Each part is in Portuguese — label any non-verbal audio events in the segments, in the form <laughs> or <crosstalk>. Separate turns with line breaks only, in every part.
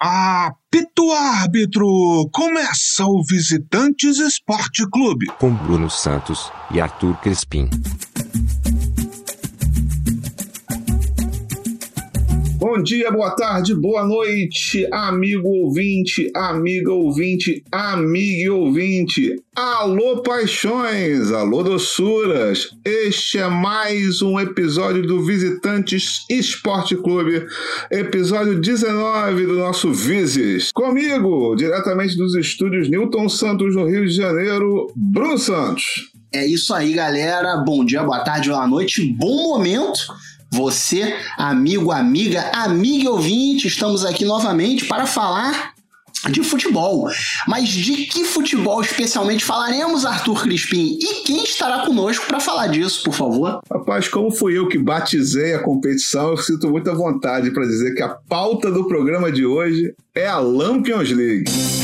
Apito árbitro! Começa o Visitantes Esporte Clube.
Com Bruno Santos e Arthur Crespim.
Bom dia, boa tarde, boa noite, amigo ouvinte, amiga ouvinte, amigo ouvinte. Alô, paixões, alô, doçuras. Este é mais um episódio do Visitantes Esporte Clube, episódio 19 do nosso Vises. Comigo, diretamente dos estúdios Newton Santos, no Rio de Janeiro, Bruno Santos.
É isso aí, galera. Bom dia, boa tarde, boa noite, bom momento você, amigo, amiga, amiga e ouvinte, estamos aqui novamente para falar de futebol. Mas de que futebol especialmente falaremos, Arthur Crispim? E quem estará conosco para falar disso, por favor?
Rapaz, como fui eu que batizei a competição, eu sinto muita vontade para dizer que a pauta do programa de hoje é a Lampions League.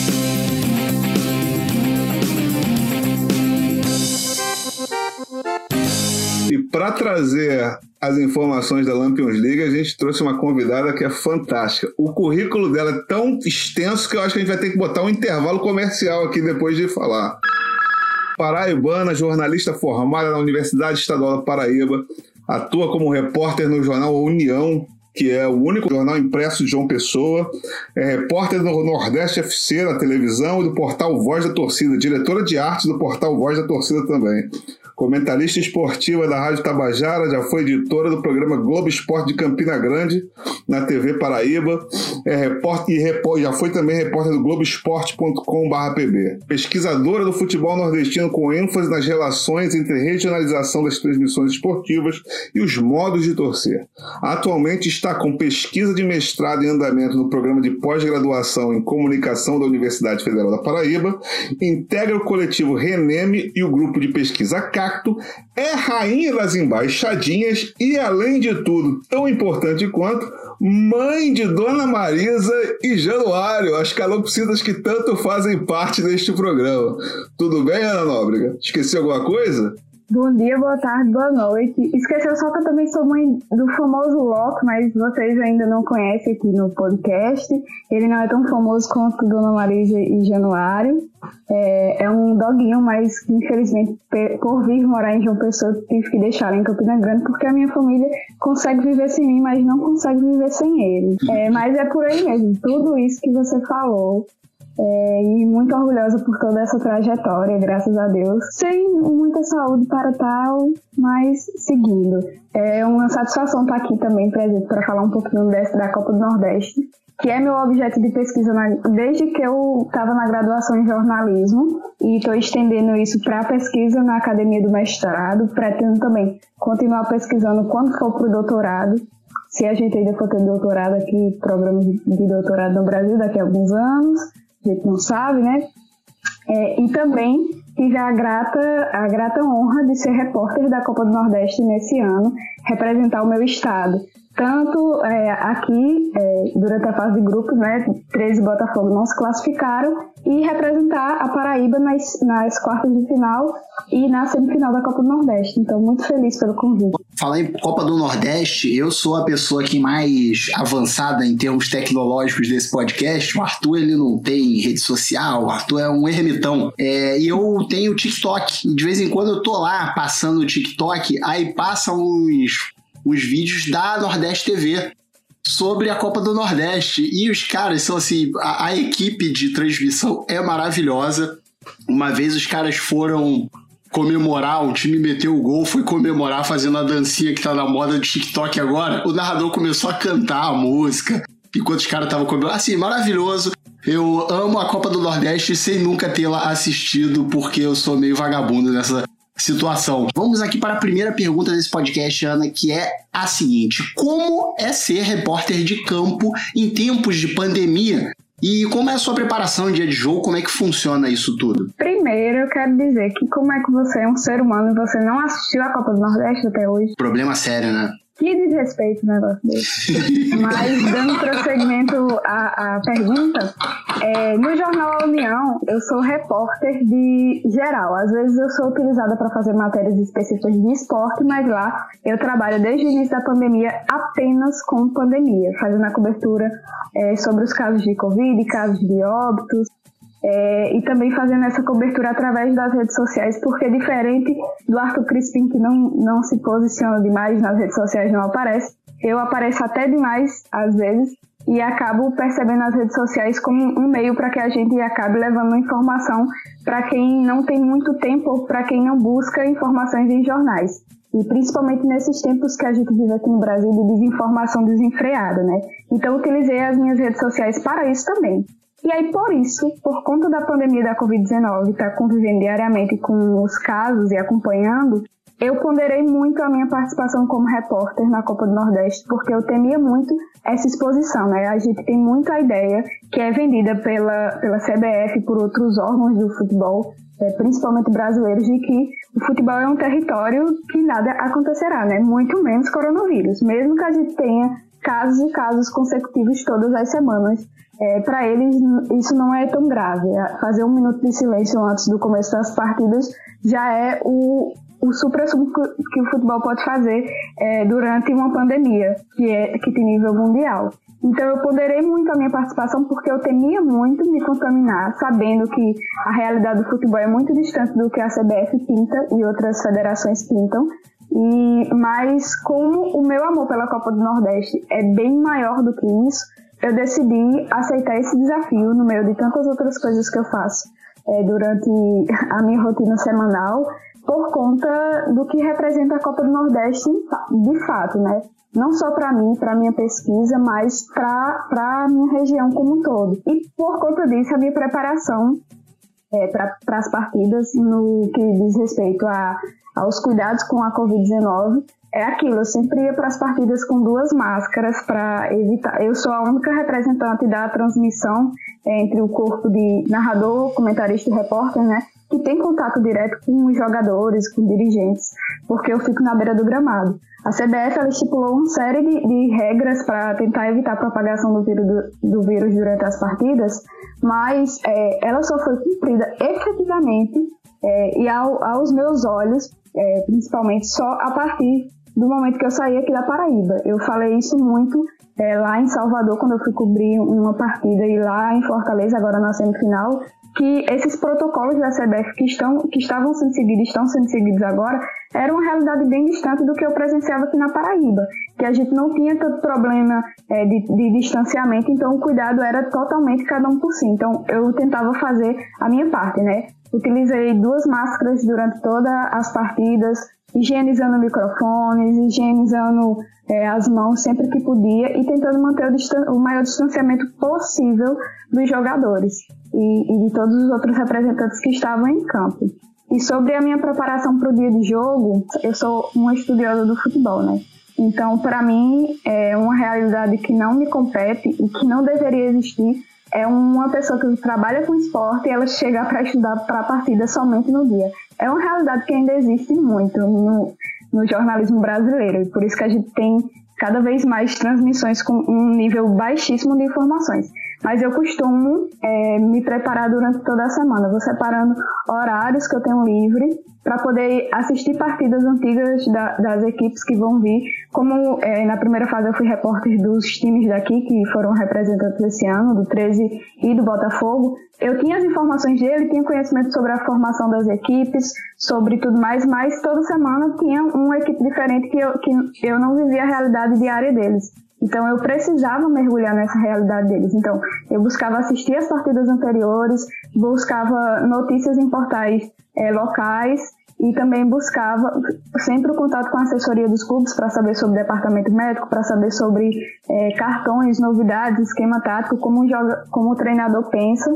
Para trazer as informações da Lampions League, a gente trouxe uma convidada que é fantástica. O currículo dela é tão extenso que eu acho que a gente vai ter que botar um intervalo comercial aqui depois de falar. Paraibana, jornalista formada na Universidade Estadual da Paraíba, atua como repórter no jornal União, que é o único jornal impresso de João Pessoa, é repórter do Nordeste FC na televisão e do portal Voz da Torcida, diretora de arte do portal Voz da Torcida também comentarista esportiva da Rádio Tabajara, já foi editora do programa Globo Esporte de Campina Grande, na TV Paraíba, é repórter, e já foi também repórter do Globoesporte.com.br. Pesquisadora do futebol nordestino com ênfase nas relações entre regionalização das transmissões esportivas e os modos de torcer. Atualmente está com pesquisa de mestrado em andamento no programa de pós-graduação em comunicação da Universidade Federal da Paraíba, integra o coletivo Reneme e o grupo de pesquisa CA É rainha das embaixadinhas e, além de tudo, tão importante quanto, mãe de Dona Marisa e Januário, as calopsitas que tanto fazem parte deste programa. Tudo bem, Ana Nóbrega? Esqueci alguma coisa?
Bom dia, boa tarde, boa noite. Esqueceu só que eu também sou mãe do famoso Loki, mas vocês ainda não conhecem aqui no podcast. Ele não é tão famoso quanto Dona Marisa e Januário. É, é um doguinho, mas infelizmente, por vir morar em João Pessoa, tive que deixar em Campina Grande, porque a minha família consegue viver sem mim, mas não consegue viver sem ele. É, mas é por aí mesmo. Tudo isso que você falou é, e muito orgulhosa por toda essa trajetória, graças a Deus. Sem muita saúde para tal, mas seguindo. É uma satisfação estar aqui também presente para falar um pouquinho dessa, da Copa do Nordeste, que é meu objeto de pesquisa na, desde que eu estava na graduação em jornalismo e estou estendendo isso para pesquisa na academia do mestrado. Pretendo também continuar pesquisando quando for para o doutorado. Se a gente ainda for ter doutorado aqui, programa de doutorado no Brasil daqui a alguns anos a gente não sabe, né? É, e também tive a grata, a grata honra de ser repórter da Copa do Nordeste nesse ano, representar o meu estado tanto é, aqui, é, durante a fase de grupos, né, 13 Botafogo não se classificaram, e representar a Paraíba nas, nas quartas de final e na semifinal da Copa do Nordeste. Então, muito feliz pelo convite.
Falar em Copa do Nordeste, eu sou a pessoa que mais avançada em termos tecnológicos desse podcast. O Arthur, ele não tem rede social, o Arthur é um ermitão. É, e eu tenho TikTok. De vez em quando eu tô lá passando o TikTok, aí passam uns os vídeos da Nordeste TV sobre a Copa do Nordeste. E os caras são assim, a, a equipe de transmissão é maravilhosa. Uma vez os caras foram comemorar, o time meteu o gol, foi comemorar fazendo a dancinha que tá na moda de TikTok agora. O narrador começou a cantar a música enquanto os caras estavam comemorando. Assim, maravilhoso. Eu amo a Copa do Nordeste sem nunca tê-la assistido, porque eu sou meio vagabundo nessa situação. Vamos aqui para a primeira pergunta desse podcast, Ana, que é a seguinte: Como é ser repórter de campo em tempos de pandemia? E como é a sua preparação dia de jogo? Como é que funciona isso tudo?
Primeiro, eu quero dizer que como é que você é um ser humano e você não assistiu a Copa do Nordeste até hoje?
Problema sério, né?
Que desrespeito o negócio desse. Mas, dando prosseguimento à, à pergunta, é, no jornal A União, eu sou repórter de geral. Às vezes eu sou utilizada para fazer matérias específicas de esporte, mas lá eu trabalho desde o início da pandemia apenas com pandemia, fazendo a cobertura é, sobre os casos de Covid, casos de óbitos, é, e também fazendo essa cobertura através das redes sociais, porque diferente do Arthur Crispim, que não, não se posiciona demais nas redes sociais, não aparece, eu apareço até demais, às vezes, e acabo percebendo as redes sociais como um meio para que a gente acabe levando informação para quem não tem muito tempo para quem não busca informações em jornais. E principalmente nesses tempos que a gente vive aqui no Brasil de desinformação desenfreada, né? Então utilizei as minhas redes sociais para isso também. E aí, por isso, por conta da pandemia da Covid-19, estar tá convivendo diariamente com os casos e acompanhando, eu ponderei muito a minha participação como repórter na Copa do Nordeste, porque eu temia muito essa exposição, né? A gente tem muita ideia que é vendida pela, pela CBF por outros órgãos do futebol, é, principalmente brasileiros, de que o futebol é um território que nada acontecerá, né? Muito menos coronavírus. Mesmo que a gente tenha casos e casos consecutivos todas as semanas é, para eles isso não é tão grave. É, fazer um minuto de silêncio antes do começo das partidas já é o, o supra que o futebol pode fazer é, durante uma pandemia que, é, que tem nível mundial. Então eu ponderei muito a minha participação porque eu temia muito me contaminar, sabendo que a realidade do futebol é muito distante do que a CBF pinta e outras federações pintam. E mas como o meu amor pela Copa do Nordeste é bem maior do que isso, eu decidi aceitar esse desafio no meio de tantas outras coisas que eu faço é, durante a minha rotina semanal, por conta do que representa a Copa do Nordeste de fato, né? Não só para mim, para minha pesquisa, mas para a minha região como um todo. E por conta disso, a minha preparação é, para as partidas no que diz respeito a, aos cuidados com a Covid-19 é aquilo, eu sempre ia para as partidas com duas máscaras para evitar. Eu sou a única representante da transmissão entre o corpo de narrador, comentarista e repórter, né? Que tem contato direto com os jogadores, com dirigentes, porque eu fico na beira do gramado. A CBF ela estipulou uma série de, de regras para tentar evitar a propagação do vírus, do, do vírus durante as partidas, mas é, ela só foi cumprida efetivamente é, e ao, aos meus olhos, é, principalmente só a partir do momento que eu saí aqui da Paraíba. Eu falei isso muito é, lá em Salvador, quando eu fui cobrir uma partida, e lá em Fortaleza, agora na semifinal, que esses protocolos da CBF que, estão, que estavam sendo seguidos, estão sendo seguidos agora, era uma realidade bem distante do que eu presenciava aqui na Paraíba, que a gente não tinha tanto problema é, de, de, distanciamento, então o cuidado era totalmente cada um por si. Então eu tentava fazer a minha parte, né? Utilizei duas máscaras durante todas as partidas, higienizando microfones, higienizando é, as mãos sempre que podia e tentando manter o, o maior distanciamento possível dos jogadores e, e, de todos os outros representantes que estavam em campo. E sobre a minha preparação para o dia de jogo, eu sou uma estudiosa do futebol, né? Então, para mim, é uma realidade que não me compete e que não deveria existir é uma pessoa que trabalha com esporte e ela chegar para estudar para a partida somente no dia é uma realidade que ainda existe muito no, no jornalismo brasileiro. E por isso que a gente tem cada vez mais transmissões com um nível baixíssimo de informações. Mas eu costumo é, me preparar durante toda a semana. Vou separando horários que eu tenho livre para poder assistir partidas antigas da, das equipes que vão vir. Como é, na primeira fase eu fui repórter dos times daqui, que foram representantes esse ano, do 13 e do Botafogo, eu tinha as informações dele, tinha conhecimento sobre a formação das equipes, sobre tudo mais, mas toda semana tinha uma equipe diferente que eu, que eu não vivia a realidade diária deles. Então eu precisava mergulhar nessa realidade deles. Então eu buscava assistir as partidas anteriores, buscava notícias em portais é, locais e também buscava sempre o contato com a assessoria dos clubes para saber sobre departamento médico, para saber sobre é, cartões, novidades, esquema tático, como, joga, como o treinador pensa.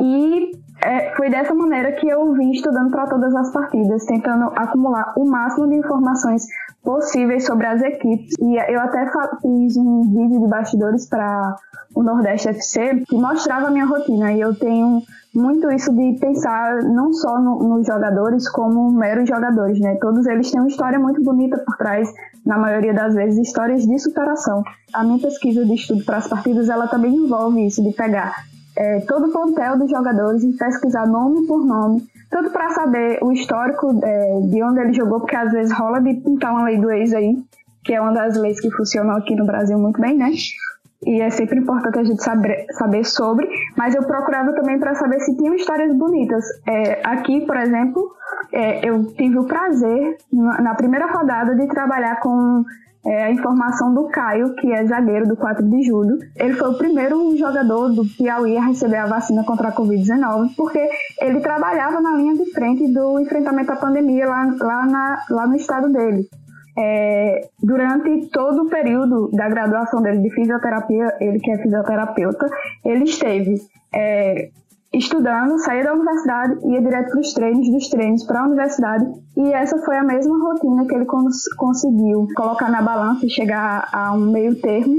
E é, foi dessa maneira que eu vim estudando para todas as partidas, tentando acumular o máximo de informações possíveis sobre as equipes. E eu até fiz um vídeo de bastidores para o Nordeste FC que mostrava a minha rotina. E eu tenho muito isso de pensar não só no, nos jogadores como meros jogadores, né? Todos eles têm uma história muito bonita por trás, na maioria das vezes histórias de superação. A minha pesquisa de estudo para as partidas, ela também envolve isso de pegar é, todo o plantel dos jogadores e pesquisar nome por nome, tudo para saber o histórico é, de onde ele jogou, porque às vezes rola de pintar uma lei do ex aí, que é uma das leis que funcionam aqui no Brasil muito bem, né? E é sempre importante a gente saber, saber sobre, mas eu procurava também para saber se tinham histórias bonitas. É, aqui, por exemplo, é, eu tive o prazer, na primeira rodada, de trabalhar com é a informação do Caio, que é zagueiro do 4 de julho. Ele foi o primeiro jogador do Piauí a receber a vacina contra a Covid-19, porque ele trabalhava na linha de frente do enfrentamento à pandemia lá, lá, na, lá no estado dele. É, durante todo o período da graduação dele de fisioterapia, ele que é fisioterapeuta, ele esteve é, estudando, saía da universidade, ia direto para os treinos, dos treinos para a universidade, e essa foi a mesma rotina que ele cons conseguiu colocar na balança e chegar a um meio termo,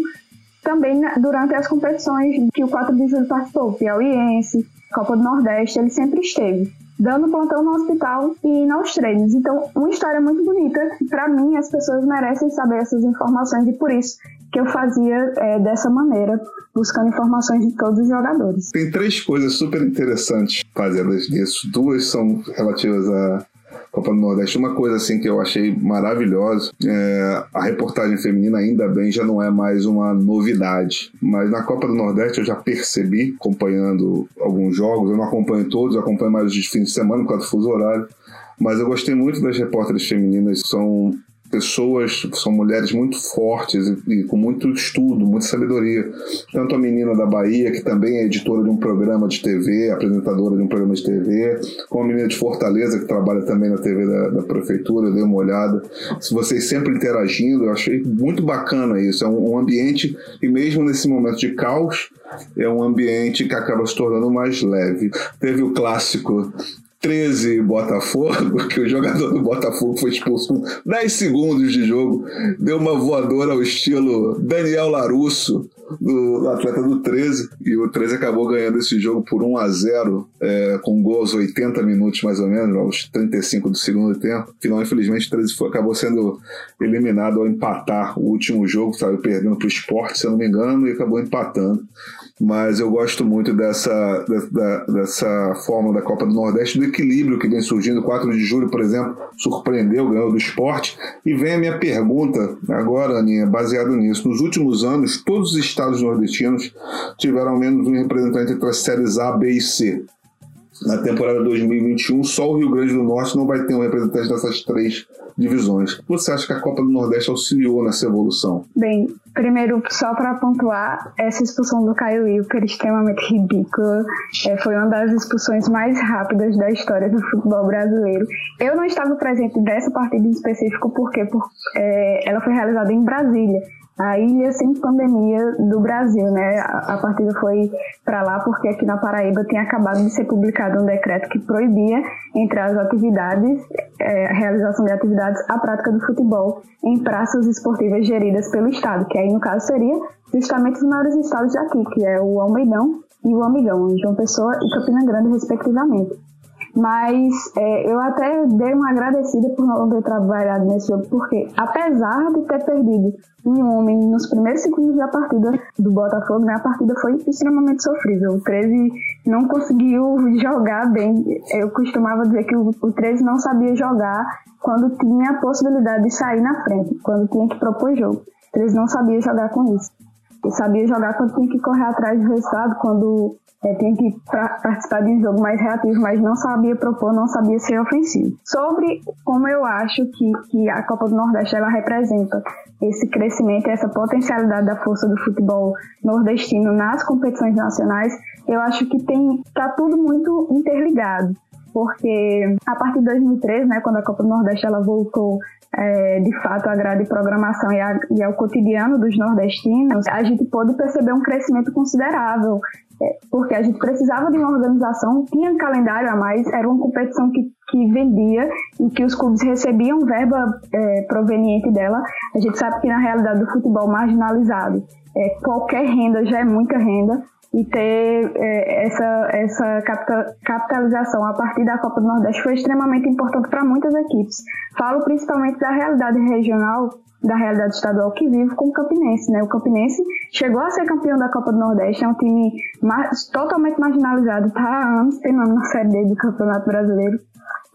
também durante as competições que o 4 de julho participou, Piauiense, Copa do Nordeste, ele sempre esteve dando plantão no hospital e nos treinos. Então, uma história muito bonita. Para mim, as pessoas merecem saber essas informações e por isso que eu fazia é, dessa maneira, buscando informações de todos os jogadores.
Tem três coisas super interessantes baseadas nisso. Duas são relativas a Copa do Nordeste. Uma coisa assim que eu achei maravilhosa, é, a reportagem feminina ainda bem já não é mais uma novidade, mas na Copa do Nordeste eu já percebi, acompanhando alguns jogos, eu não acompanho todos, acompanho mais os fins de semana por causa do fuso horário, mas eu gostei muito das repórteres femininas, são pessoas, são mulheres muito fortes e, e, com muito estudo, muita sabedoria. Tanto a menina da Bahia, que também é editora de um programa de TV, apresentadora de um programa de TV, como a menina de Fortaleza, que trabalha também na TV da, da prefeitura, eu dei uma olhada. Se vocês sempre interagindo, eu achei muito bacana isso. É um, um ambiente que, mesmo nesse momento de caos, é um ambiente que acaba se tornando mais leve. Teve o clássico 13 Botafogo, que o jogador do Botafogo foi expulso com 10 segundos de jogo, deu uma voadora ao estilo Daniel Larusso, do, atleta do 13, e o 13 acabou ganhando esse jogo por 1 a 0 é, com aos 80 minutos mais ou menos, aos 35 do segundo tempo. Final, infelizmente, o 13 foi, acabou sendo eliminado ao empatar o último jogo, estava perdendo para o esporte, se eu não me engano, e acabou empatando mas eu gosto muito dessa, dessa, dessa forma da Copa do Nordeste, do equilíbrio que vem surgindo. 4 de julho, por exemplo, surpreendeu, ganhou do esporte. E vem a minha pergunta agora, Aninha, baseado nisso. Nos últimos anos, todos os estados nordestinos tiveram ao menos um representante entre as séries A, B e C. Na temporada 2021, só o Rio Grande do Norte não vai ter um representante dessas três divisões. Você acha que a Copa do Nordeste auxiliou nessa evolução?
Bem, primeiro, só para pontuar, essa expulsão do Caio Wilker extremamente ridícula. É, foi uma das expulsões mais rápidas da história do futebol brasileiro. Eu não estava presente dessa partida em específico porque por, é, ela foi realizada em Brasília a ilha sem pandemia do Brasil, né? A, partida foi para lá porque aqui na Paraíba tem acabado de ser publicado um decreto que proibia, entre as atividades, é, a realização de atividades, a prática do futebol em praças esportivas geridas pelo Estado, que aí no caso seria justamente os maiores estados daqui, que é o Almeidão e o Amigão, João Pessoa e Campina Grande, respectivamente. Mas é, eu até dei uma agradecida por não ter trabalhado nesse jogo, porque apesar de ter perdido um homem nos primeiros segundos da partida do Botafogo, né, a partida foi extremamente sofrível. O 13 não conseguiu jogar bem. Eu costumava dizer que o, o 13 não sabia jogar quando tinha a possibilidade de sair na frente, quando tinha que propor jogo. O 13 não sabia jogar com isso. Ele sabia jogar quando tinha que correr atrás do resultado, quando é, tinha que participar de um jogo mais reativo, mas não sabia propor, não sabia ser ofensivo. Sobre como eu acho que, que a Copa do Nordeste ela representa esse crescimento, essa potencialidade da força do futebol nordestino nas competições nacionais, eu acho que tem tá tudo muito interligado porque a partir de 2013, né, quando a Copa do Nordeste ela voltou é, de fato à grade de programação e, a, e, ao cotidiano dos nordestinos, a gente pôde perceber um crescimento considerável porque a gente precisava de uma organização, tinha um calendário a mais, era uma competição que, que vendia e que os clubes recebiam verba é, proveniente dela. A gente sabe que na realidade do futebol marginalizado, é, qualquer renda já é muita renda e ter é, essa, essa capitalização a partir da Copa do Nordeste foi extremamente importante para muitas equipes. Falo principalmente da realidade regional, da realidade estadual que vive com o Campinense. Né? O Campinense chegou a ser campeão da Copa do Nordeste, é um time totalmente marginalizado, está há anos nome na Série D do Campeonato Brasileiro.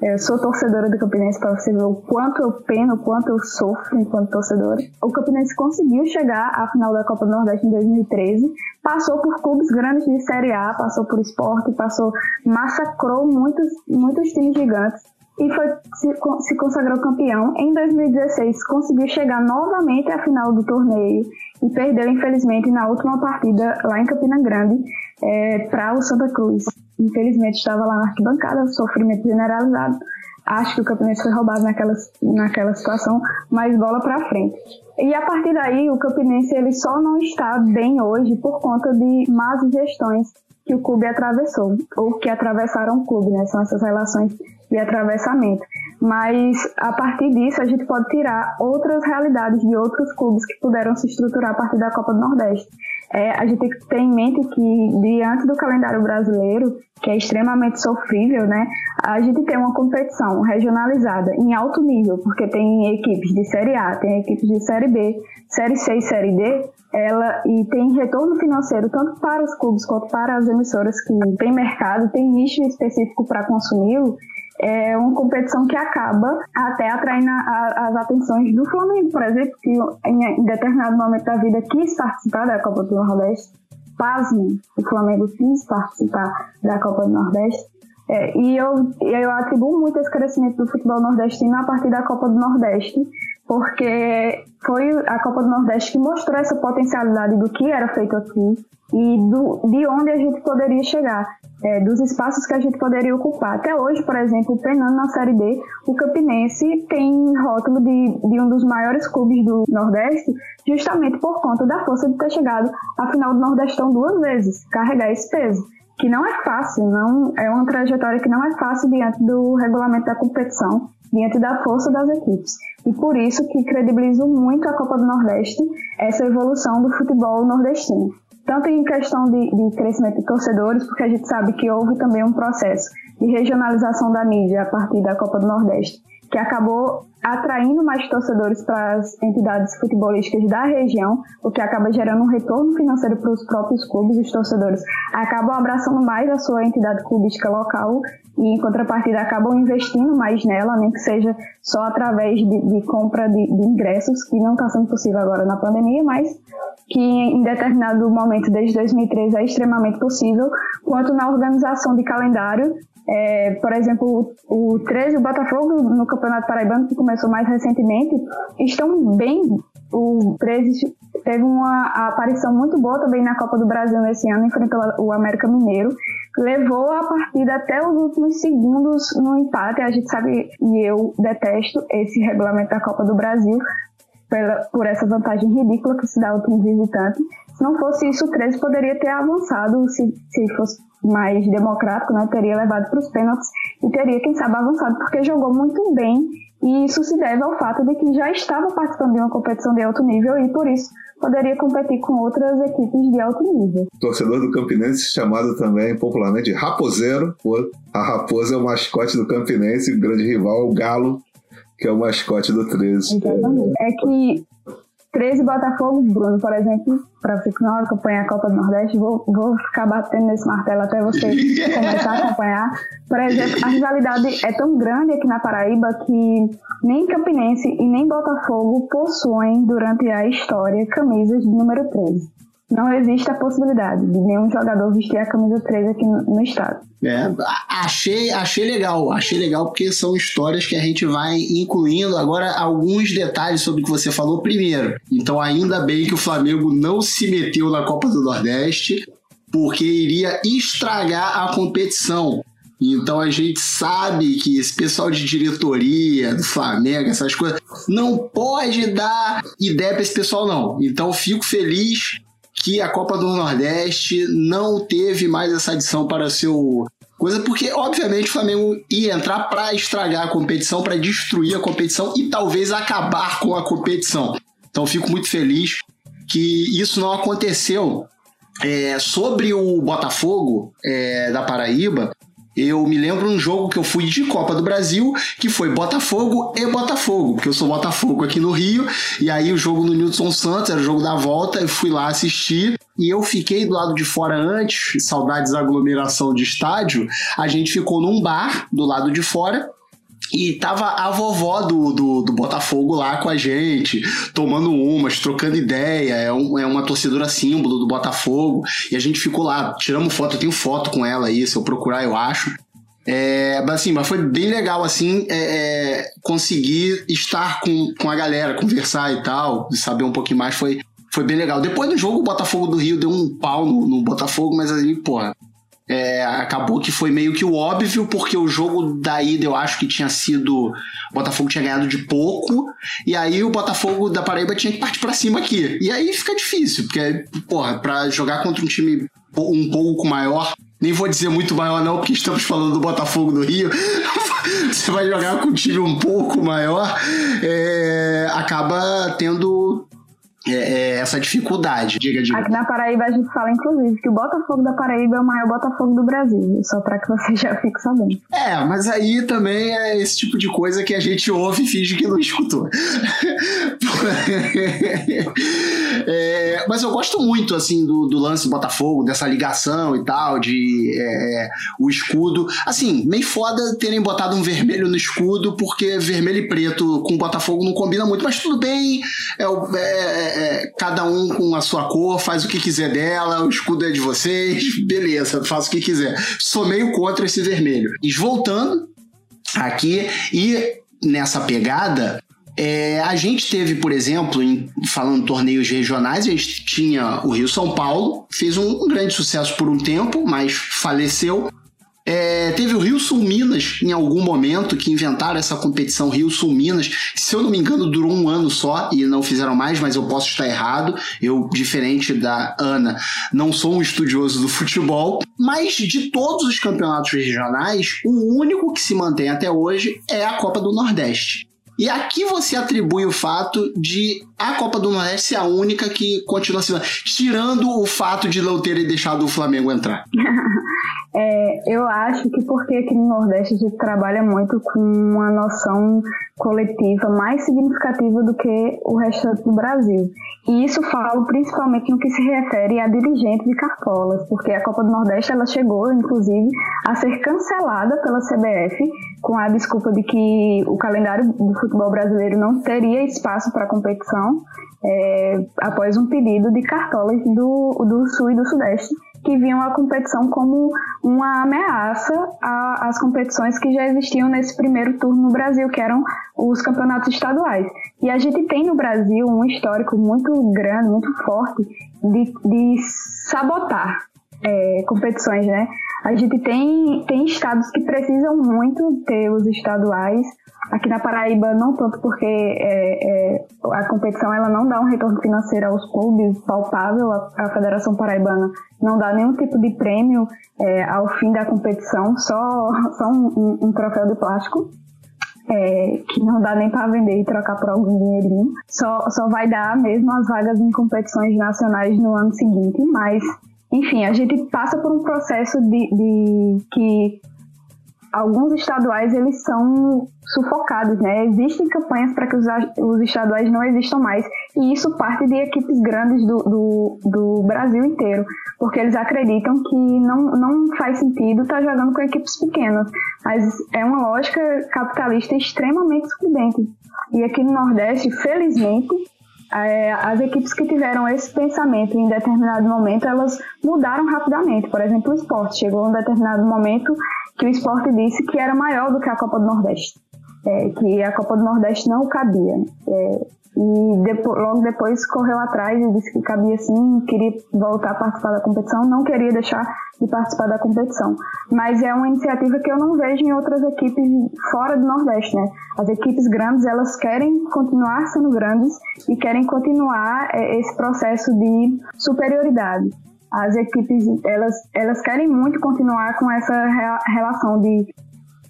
Eu sou torcedora do Campinense para você ver o quanto eu peno, o quanto eu sofro enquanto torcedora. O Campinense conseguiu chegar à final da Copa do Nordeste em 2013, passou por clubes grandes de Série A, passou por esporte, passou, massacrou muitos, muitos times gigantes e foi, se, se consagrou campeão. Em 2016 conseguiu chegar novamente à final do torneio e perdeu infelizmente na última partida lá em Campina Grande é, para o Santa Cruz infelizmente estava lá na arquibancada, sofrimento generalizado. Acho que o Campinense foi roubado naquela, naquela situação, mas bola para frente. E a partir daí, o Campinense ele só não está bem hoje por conta de más gestões que o clube atravessou, ou que atravessaram o clube, né? São essas relações de atravessamento. Mas a partir disso a gente pode tirar outras realidades de outros clubes que puderam se estruturar a partir da Copa do Nordeste. É, a gente tem que ter em mente que diante do calendário brasileiro, que é extremamente sofrível, né? A gente tem uma competição regionalizada em alto nível, porque tem equipes de Série A, tem equipes de Série B, Série C e Série D, ela e tem retorno financeiro tanto para os clubes quanto para as emissoras que têm mercado, tem nicho específico para consumi-lo é uma competição que acaba até atraindo a, as atenções do Flamengo, por exemplo, que em, determinado momento da vida quis participar da Copa do Nordeste. Pasmem, o Flamengo quis participar da Copa do Nordeste. É, e eu, eu atribuo muito esse crescimento do futebol nordestino a partir da Copa do Nordeste, porque foi a Copa do Nordeste que mostrou essa potencialidade do que era feito aqui e do, de onde a gente poderia chegar é, dos espaços que a gente poderia ocupar. Até hoje, por exemplo, penando na Série B, o Campinense tem rótulo de, de um dos maiores clubes do Nordeste, justamente por conta da força de ter chegado à final do Nordestão duas vezes, carregar esse peso. Que não é fácil, não é uma trajetória que não é fácil diante do regulamento da competição, diante da força das equipes. E por isso que credibilizo muito a Copa do Nordeste, essa evolução do futebol nordestino tanto em questão de, de, crescimento de torcedores, porque a gente sabe que houve também um processo de regionalização da mídia a partir da Copa do Nordeste, que acabou atraindo mais torcedores para as entidades futebolísticas da região, o que acaba gerando um retorno financeiro para os próprios clubes, os torcedores acabam abraçando mais a sua entidade clubística local e, em contrapartida, acabam investindo mais nela, nem que seja só através de, de compra de, de ingressos, que não está sendo possível agora na pandemia, mas que em determinado momento, desde 2013, é extremamente possível, quanto na organização de calendário. É, por exemplo, o, o 13 e o Botafogo no Campeonato Paraibano, que começou mais recentemente, estão bem. O 13 teve uma aparição muito boa também na Copa do Brasil nesse ano, enfrentou o América Mineiro. Levou a partida até os últimos segundos no empate. A gente sabe, e eu detesto esse regulamento da Copa do Brasil, pela, por essa vantagem ridícula que se dá ao time visitante. Se não fosse isso, o 13 poderia ter avançado, se, se fosse mais democrático, né, teria levado para os pênaltis e teria, quem sabe, avançado, porque jogou muito bem e isso se deve ao fato de que já estava participando de uma competição de alto nível e, por isso, poderia competir com outras equipes de alto nível.
Torcedor do Campinense, chamado também popularmente Raposeiro, a Raposa é o mascote do Campinense, o grande rival, o Galo, que é o mascote do 13.
Exatamente. É que 13 Botafogo, Bruno, por exemplo, para você que não acompanha a Copa do Nordeste, vou, vou ficar batendo nesse martelo até você <laughs> começar a acompanhar. Por exemplo, a rivalidade é tão grande aqui na Paraíba que nem Campinense e nem Botafogo possuem, durante a história, camisas de número 13 não existe a possibilidade de nenhum jogador vestir a camisa 3 aqui no, estado.
É, achei, achei legal, achei legal porque são histórias que a gente vai incluindo. Agora, alguns detalhes sobre o que você falou primeiro. Então, ainda bem que o Flamengo não se meteu na Copa do Nordeste, porque iria estragar a competição. Então a gente sabe que esse pessoal de diretoria do Flamengo, essas coisas, não pode dar ideia para esse pessoal, não. Então fico feliz que a Copa do Nordeste não teve mais essa adição para seu coisa, porque obviamente o Flamengo ia entrar para estragar a competição, para destruir a competição e talvez acabar com a competição. Então fico muito feliz que isso não aconteceu. É, sobre o Botafogo é, da Paraíba, eu me lembro um jogo que eu fui de Copa do Brasil, que foi Botafogo e Botafogo, porque eu sou Botafogo aqui no Rio, e aí o jogo no Nilson Santos, era o jogo da volta, eu fui lá assistir, e eu fiquei do lado de fora antes, saudades da aglomeração de estádio, a gente ficou num bar do lado de fora, e tava a vovó do, do, do, Botafogo lá com a gente, tomando umas, trocando ideia. É, um, é uma torcedora símbolo do Botafogo. E a gente ficou lá, tiramos foto, eu tenho foto com ela aí, se eu procurar eu acho. É, mas assim, mas foi bem legal assim é, é, conseguir estar com, com a galera, conversar e tal, saber um pouquinho mais, foi, foi bem legal. Depois do jogo, o Botafogo do Rio deu um pau no, no Botafogo, mas aí, porra, é, acabou que foi meio que o óbvio, porque o jogo da ida eu acho que tinha sido. O Botafogo tinha ganhado de pouco, e aí o Botafogo da Paraíba tinha que partir para cima aqui. E aí fica difícil, porque, porra, pra jogar contra um time um pouco maior, nem vou dizer muito maior, não, porque estamos falando do Botafogo do Rio. <laughs> Você vai jogar com um time um pouco maior, é, acaba tendo é, é, essa dificuldade. Diga, diga.
Aqui na Paraíba a gente fala, inclusive, que o Botafogo da Paraíba é o maior Botafogo do Brasil. Só para que você <laughs> já fique sabendo.
É, mas aí também é esse tipo de coisa que a gente ouve e finge que não <laughs> escutou. <laughs> é, mas eu gosto muito, assim, do, do, lance do Botafogo, dessa ligação e tal, de é, o escudo. Assim, meio foda terem botado um vermelho no escudo, porque vermelho e preto com o Botafogo não combina muito, mas tudo bem. É, é é, é, cada um com a sua cor, faz o que quiser dela, o escudo é de vocês, <laughs> beleza, faz o que quiser. Sou meio contra esse vermelho. E voltando aqui, e nessa pegada, é, a gente teve, por exemplo, em, falando torneios regionais, a gente tinha o Rio São Paulo, fez um, um grande sucesso por um tempo, mas faleceu. É, teve o Rio Sul Minas em algum momento que inventaram essa competição Rio Sul Minas. Se eu não me engano, durou um ano só e não fizeram mais, mas eu posso estar errado. Eu, diferente da Ana, não sou um estudioso do futebol. Mas de todos os campeonatos regionais, o único que se mantém até hoje é a Copa do Nordeste. E aqui você atribui o fato de a Copa do Nordeste ser a única que continua sendo, tirando o fato de não terem deixado o Flamengo entrar. <laughs>
é, eu acho que porque aqui no Nordeste a gente trabalha muito com uma noção coletiva mais significativa do que o restante do Brasil. E isso falo principalmente no que se refere a dirigentes de cartolas, porque a Copa do Nordeste ela chegou, inclusive, a ser cancelada pela CBF com a desculpa de que o calendário do futebol brasileiro não teria espaço para competição é, após um pedido de cartolas do, do Sul e do Sudeste que viam a competição como uma ameaça às competições que já existiam nesse primeiro turno no Brasil, que eram os campeonatos estaduais. E a gente tem no Brasil um histórico muito grande, muito forte de, de sabotar é, competições, né? A gente tem, tem estados que precisam muito ter os estaduais, Aqui na Paraíba, não tanto porque é, é, a competição ela não dá um retorno financeiro aos clubes palpável, a, a Federação Paraibana não dá nenhum tipo de prêmio é, ao fim da competição, só, só um, um, troféu de plástico. É, que não dá nem para vender e trocar por algum dinheirinho. Só, só vai dar mesmo as vagas em competições nacionais no ano seguinte, mas enfim, a gente passa por um processo de, de que alguns estaduais eles são sufocados, né? Existem campanhas para que os, os, estaduais não existam mais e isso parte de equipes grandes do, do, do, Brasil inteiro, porque eles acreditam que não, não faz sentido estar tá jogando com equipes pequenas, mas é uma lógica capitalista extremamente excludente. E aqui no Nordeste, felizmente, é, as equipes que tiveram esse pensamento em determinado momento, elas mudaram rapidamente. Por exemplo, o esporte chegou em um determinado momento que o esporte disse que era maior do que a Copa do Nordeste. É, que a Copa do Nordeste não cabia. É, e logo depois correu atrás e disse que cabia sim, queria voltar a participar da competição, não queria deixar de participar da competição. Mas é uma iniciativa que eu não vejo em outras equipes fora do Nordeste, né? As equipes grandes, elas querem continuar sendo grandes e querem continuar é, esse processo de superioridade. As equipes, elas, elas querem muito continuar com essa relação de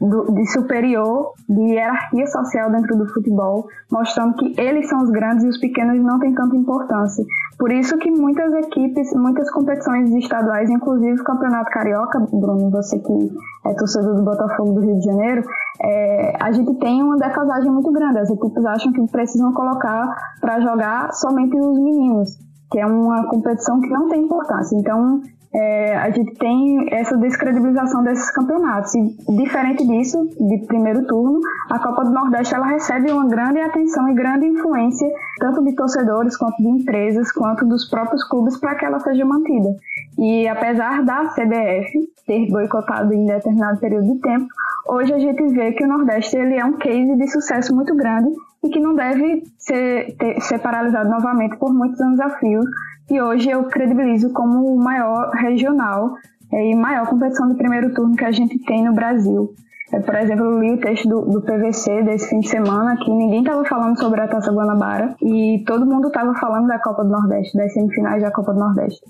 de superior, de hierarquia social dentro do futebol, mostrando que eles são os grandes e os pequenos não têm tanta importância. Por isso que muitas equipes, muitas competições estaduais, inclusive o Campeonato Carioca, Bruno, você que é torcedor do Botafogo do Rio de Janeiro, é, a gente tem uma defasagem muito grande. As equipes acham que precisam colocar para jogar somente os meninos, que é uma competição que não tem importância. Então, é, a gente tem essa descredibilização desses campeonatos. E, diferente disso, de primeiro turno, a Copa do Nordeste ela recebe uma grande atenção e grande influência, tanto de torcedores, quanto de empresas, quanto dos próprios clubes, para que ela seja mantida. E apesar da CBF ter boicotado em determinado período de tempo, hoje a gente vê que o Nordeste ele é um case de sucesso muito grande e que não deve ser, ter, ser paralisado novamente por muitos desafios e hoje eu credibilizo como o maior regional é, e maior competição de primeiro turno que a gente tem no Brasil. É, por exemplo, eu li o texto do, do, PVC desse fim de semana que ninguém estava falando sobre a Taça Guanabara e todo mundo estava falando da Copa do Nordeste, das semifinais da Copa do Nordeste.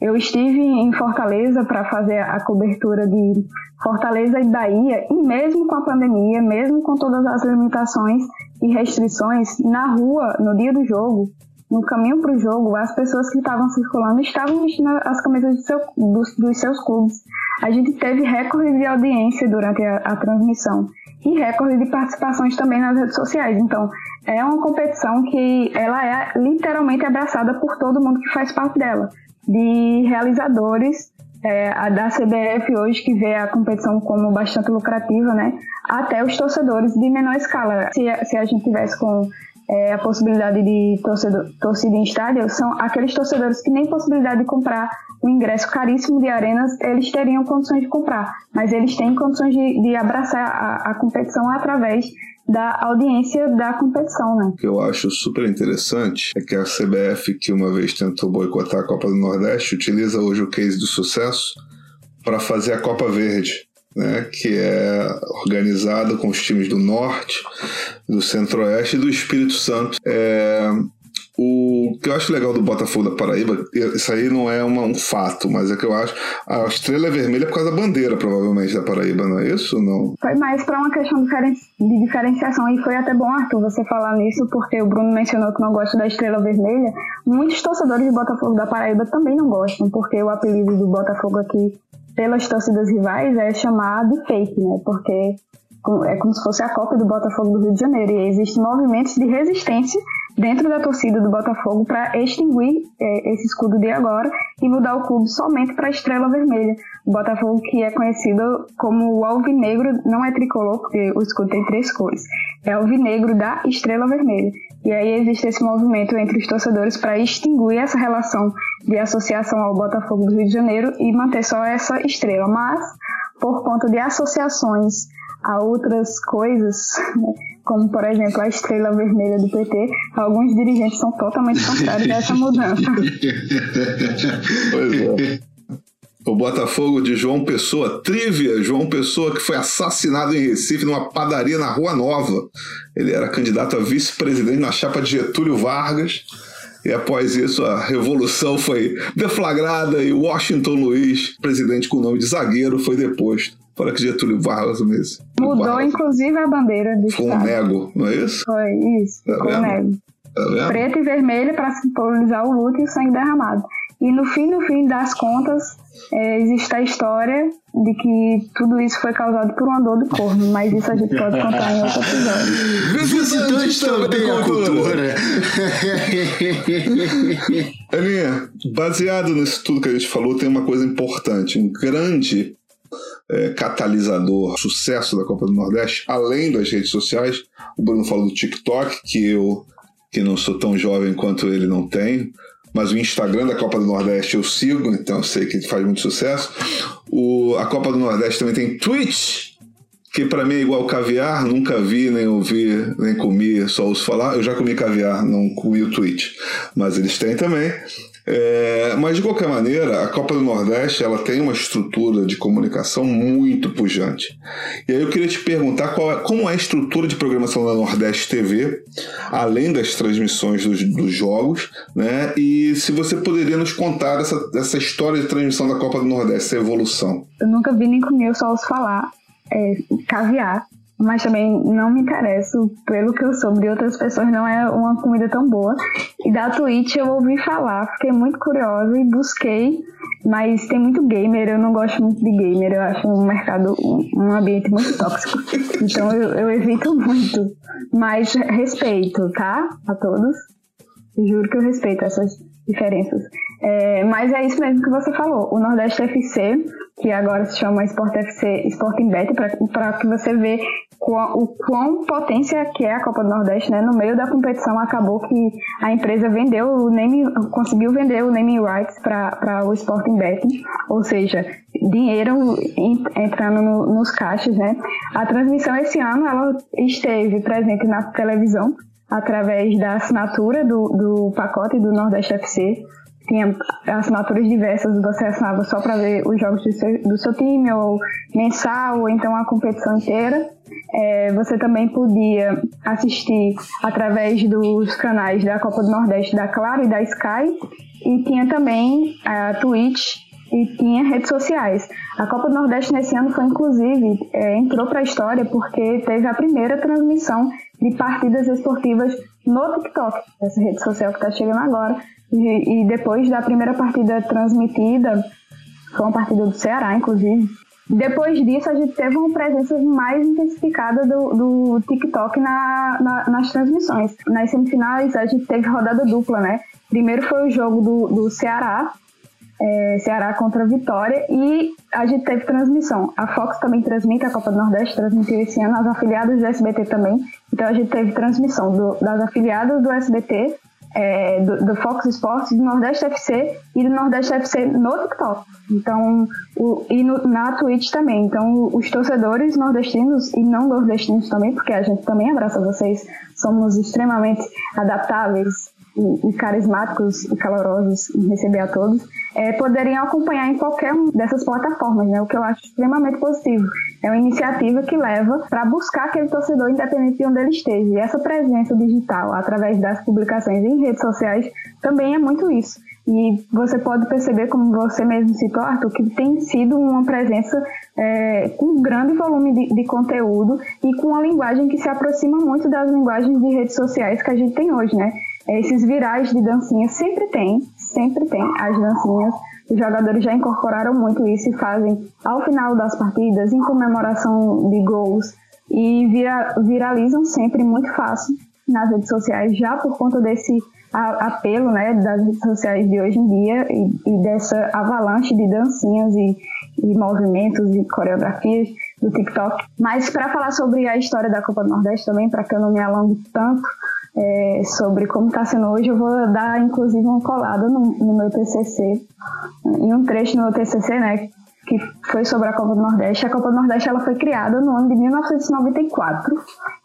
Eu estive em Fortaleza para fazer a cobertura de Fortaleza e Bahia e mesmo com a pandemia, mesmo com todas as limitações e restrições, na rua, no dia do jogo, no caminho para o jogo, as pessoas que estavam circulando estavam vestindo as camisas seu, dos, dos, seus clubes. A gente teve recorde de audiência durante a, a, transmissão e recorde de participações também nas redes sociais. Então, é uma competição que ela é literalmente abraçada por todo mundo que faz parte dela, de realizadores é, a da CBF hoje que vê a competição como bastante lucrativa, né? Até os torcedores de menor escala. Se, se a gente tivesse com é, a possibilidade de torcedor, torcida em estádio são aqueles torcedores que nem possibilidade de comprar um ingresso caríssimo de arenas, eles teriam condições de comprar, mas eles têm condições de, de abraçar a, a competição através da audiência da competição, né?
O que eu acho super interessante é que a CBF, que uma vez tentou boicotar a Copa do Nordeste, utiliza hoje o case do sucesso para fazer a Copa Verde né, que é organizado com os times do Norte, do Centro-Oeste e do Espírito Santo. É, o que eu acho legal do Botafogo da Paraíba, isso aí não é uma, um fato, mas é que eu acho. A estrela é vermelha por causa da bandeira, provavelmente, da Paraíba, não é isso? Não?
Foi mais para uma questão de diferenciação, e foi até bom, Arthur, você falar nisso, porque o Bruno mencionou que não gosta da estrela vermelha. Muitos torcedores de Botafogo da Paraíba também não gostam, porque o apelido do Botafogo aqui pelas torcidas rivais é chamado de fake, né? Porque é como se fosse a Copa do Botafogo do Rio de Janeiro. E existem movimentos de resistência dentro da torcida do Botafogo para extinguir é, esse escudo de agora e mudar o clube somente para a estrela vermelha. O Botafogo, que é conhecido como o alvinegro, não é tricolor, porque o escudo tem três cores. É alvinegro da estrela vermelha. E aí existe esse movimento entre os torcedores para extinguir essa relação de associação ao Botafogo do Rio de Janeiro e manter só essa estrela. Mas, por conta de associações a outras coisas, né, <laughs> como por exemplo a estrela vermelha do PT, alguns dirigentes são totalmente contrários a essa mudança. <laughs>
pois é. O Botafogo de João Pessoa, trivia, João Pessoa que foi assassinado em Recife numa padaria na Rua Nova. Ele era candidato a vice-presidente na chapa de Getúlio Vargas. E após isso, a revolução foi deflagrada e Washington Luiz, presidente com o nome de zagueiro, foi deposto. Fora que Getúlio Vargas mesmo.
Mudou, Vargas. inclusive, a bandeira do
Foi um nego, não é isso?
Foi, isso. Tá ficou um nego. Tá Preto e vermelho para simbolizar o luto e o sangue derramado. E no fim, no fim das contas, é, existe a história de que tudo isso foi causado por uma dor do corno, mas isso a gente pode contar em outro episódio.
Visitantes também tem cultura. <laughs> Aninha, baseado nisso tudo que a gente falou, tem uma coisa importante. Um grande é, catalisador sucesso da Copa do Nordeste, além das redes sociais. O Bruno falou do TikTok, que eu, que não sou tão jovem quanto ele, não tenho mas o Instagram da Copa do Nordeste eu sigo, então eu sei que faz muito sucesso. O, a Copa do Nordeste também tem Twitch, que para mim é igual caviar, nunca vi, nem ouvi, nem comi, só ouço falar. Eu já comi caviar, não comi o tweet, mas eles têm também. É, mas de qualquer maneira, a Copa do Nordeste ela tem uma estrutura de comunicação muito pujante. E aí eu queria te perguntar qual é, como é a estrutura de programação da Nordeste TV, além das transmissões dos, dos jogos, né? E se você poderia nos contar essa, essa história de transmissão da Copa do Nordeste, essa evolução.
Eu nunca vi nem comi, eu só ouço falar. É, caviar mas também não me interesso pelo que eu soube de outras pessoas, não é uma comida tão boa. E da Twitch eu ouvi falar, fiquei muito curiosa e busquei, mas tem muito gamer, eu não gosto muito de gamer, eu acho um mercado, um ambiente muito tóxico. Então eu, eu evito muito. Mas respeito, tá? A todos. Juro que eu respeito essas diferenças. É, mas é isso mesmo que você falou. O Nordeste FC, que agora se chama Sport FC Sporting Bet, para que você vê o quão potência que é a Copa do Nordeste, né? No meio da competição acabou que a empresa vendeu o name, conseguiu vender o naming rights para o Sporting Betting, ou seja, dinheiro entrando no, nos caixas, né? A transmissão esse ano ela esteve presente na televisão através da assinatura do, do pacote do Nordeste FC tinha assinaturas diversas, você assinava só para ver os jogos do seu, do seu, time, ou mensal, ou então a competição inteira. É, você também podia assistir através dos canais da Copa do Nordeste, da Claro e da Sky, e tinha também a Twitch e tinha redes sociais. A Copa do Nordeste nesse ano foi, inclusive, é, entrou para a história porque teve a primeira transmissão de partidas esportivas no TikTok, essa rede social que está chegando agora, e, e, depois da primeira partida transmitida, foi uma partida do Ceará, inclusive. Depois disso, a gente teve uma presença mais intensificada do, do TikTok na, na, nas transmissões. Nas semifinais, a gente teve rodada dupla, né? Primeiro foi o jogo do, do Ceará, é, Ceará contra Vitória, e a gente teve transmissão. A Fox também transmite, a Copa do Nordeste transmitiu esse ano, as afiliadas do SBT também. Então a gente teve transmissão do, das afiliadas do SBT é, do, do, Fox Sports, do Nordeste FC e do Nordeste FC no TikTok. Então, o, e no, na Twitch também. Então, os torcedores nordestinos e não nordestinos também, porque a gente também abraça vocês, somos extremamente adaptáveis e, e carismáticos e calorosos em receber a todos, é, poderiam acompanhar em qualquer uma dessas plataformas, né? O que eu acho extremamente positivo. É uma iniciativa que leva para buscar aquele torcedor independente de onde ele esteja. E essa presença digital, através das publicações em redes sociais, também é muito isso. E você pode perceber, como você mesmo citou, Arthur, que tem sido uma presença é, com grande volume de, de, conteúdo e com uma linguagem que se aproxima muito das linguagens de redes sociais que a gente tem hoje, né? Esses virais de dancinha sempre tem, sempre tem as dancinhas. Os jogadores já incorporaram muito isso e fazem ao final das partidas, em comemoração de gols, e vira, viralizam sempre muito fácil nas redes sociais, já por conta desse apelo né, das redes sociais de hoje em dia e, e dessa avalanche de dancinhas e, e, movimentos e coreografias do TikTok. Mas para falar sobre a história da Copa do Nordeste também, para que eu não me alongue tanto, é, sobre como está sendo hoje, eu vou dar inclusive uma colada no, no, meu TCC, em um trecho no meu TCC, né, que foi sobre a Copa do Nordeste. A Copa do Nordeste ela foi criada no ano de 1994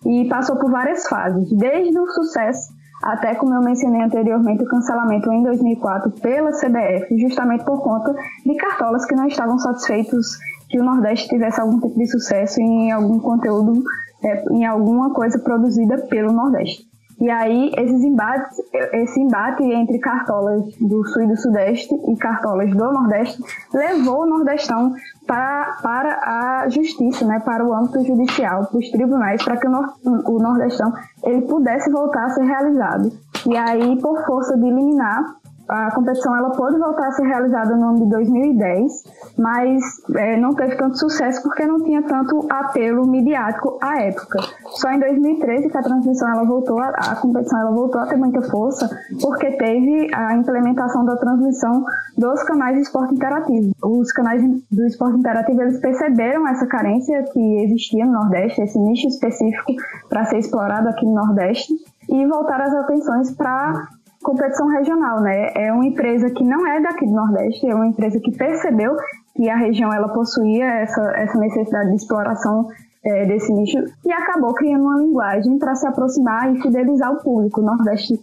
e passou por várias fases, desde o sucesso até, como eu mencionei anteriormente, o cancelamento em 2004 pela CBF, justamente por conta de cartolas que não estavam satisfeitos que o Nordeste tivesse algum tipo de sucesso em algum conteúdo, é, em alguma coisa produzida pelo Nordeste. E aí, esses embates, esse embate entre cartolas do Sul e do Sudeste e cartolas do Nordeste levou o Nordestão para, para a justiça, né, para o âmbito judicial, para os tribunais, para que o, nor o Nordestão ele pudesse voltar a ser realizado. E aí, por força de liminar, a competição ela pôde voltar a ser realizada no ano de 2010, mas é, não teve tanto sucesso porque não tinha tanto apelo midiático à época. Só em 2013 que a transmissão ela voltou, a, a competição ela voltou a ter muita força porque teve a implementação da transmissão dos canais de esporte interativo. Os canais do esporte interativo eles perceberam essa carência que existia no Nordeste, esse nicho específico para ser explorado aqui no Nordeste e voltaram as atenções para competição regional, né? É uma empresa que não é daqui do Nordeste, é uma empresa que percebeu que a região ela possuía essa, essa necessidade de exploração é, desse nicho e acabou criando uma linguagem para se aproximar e fidelizar o público. O Nordeste,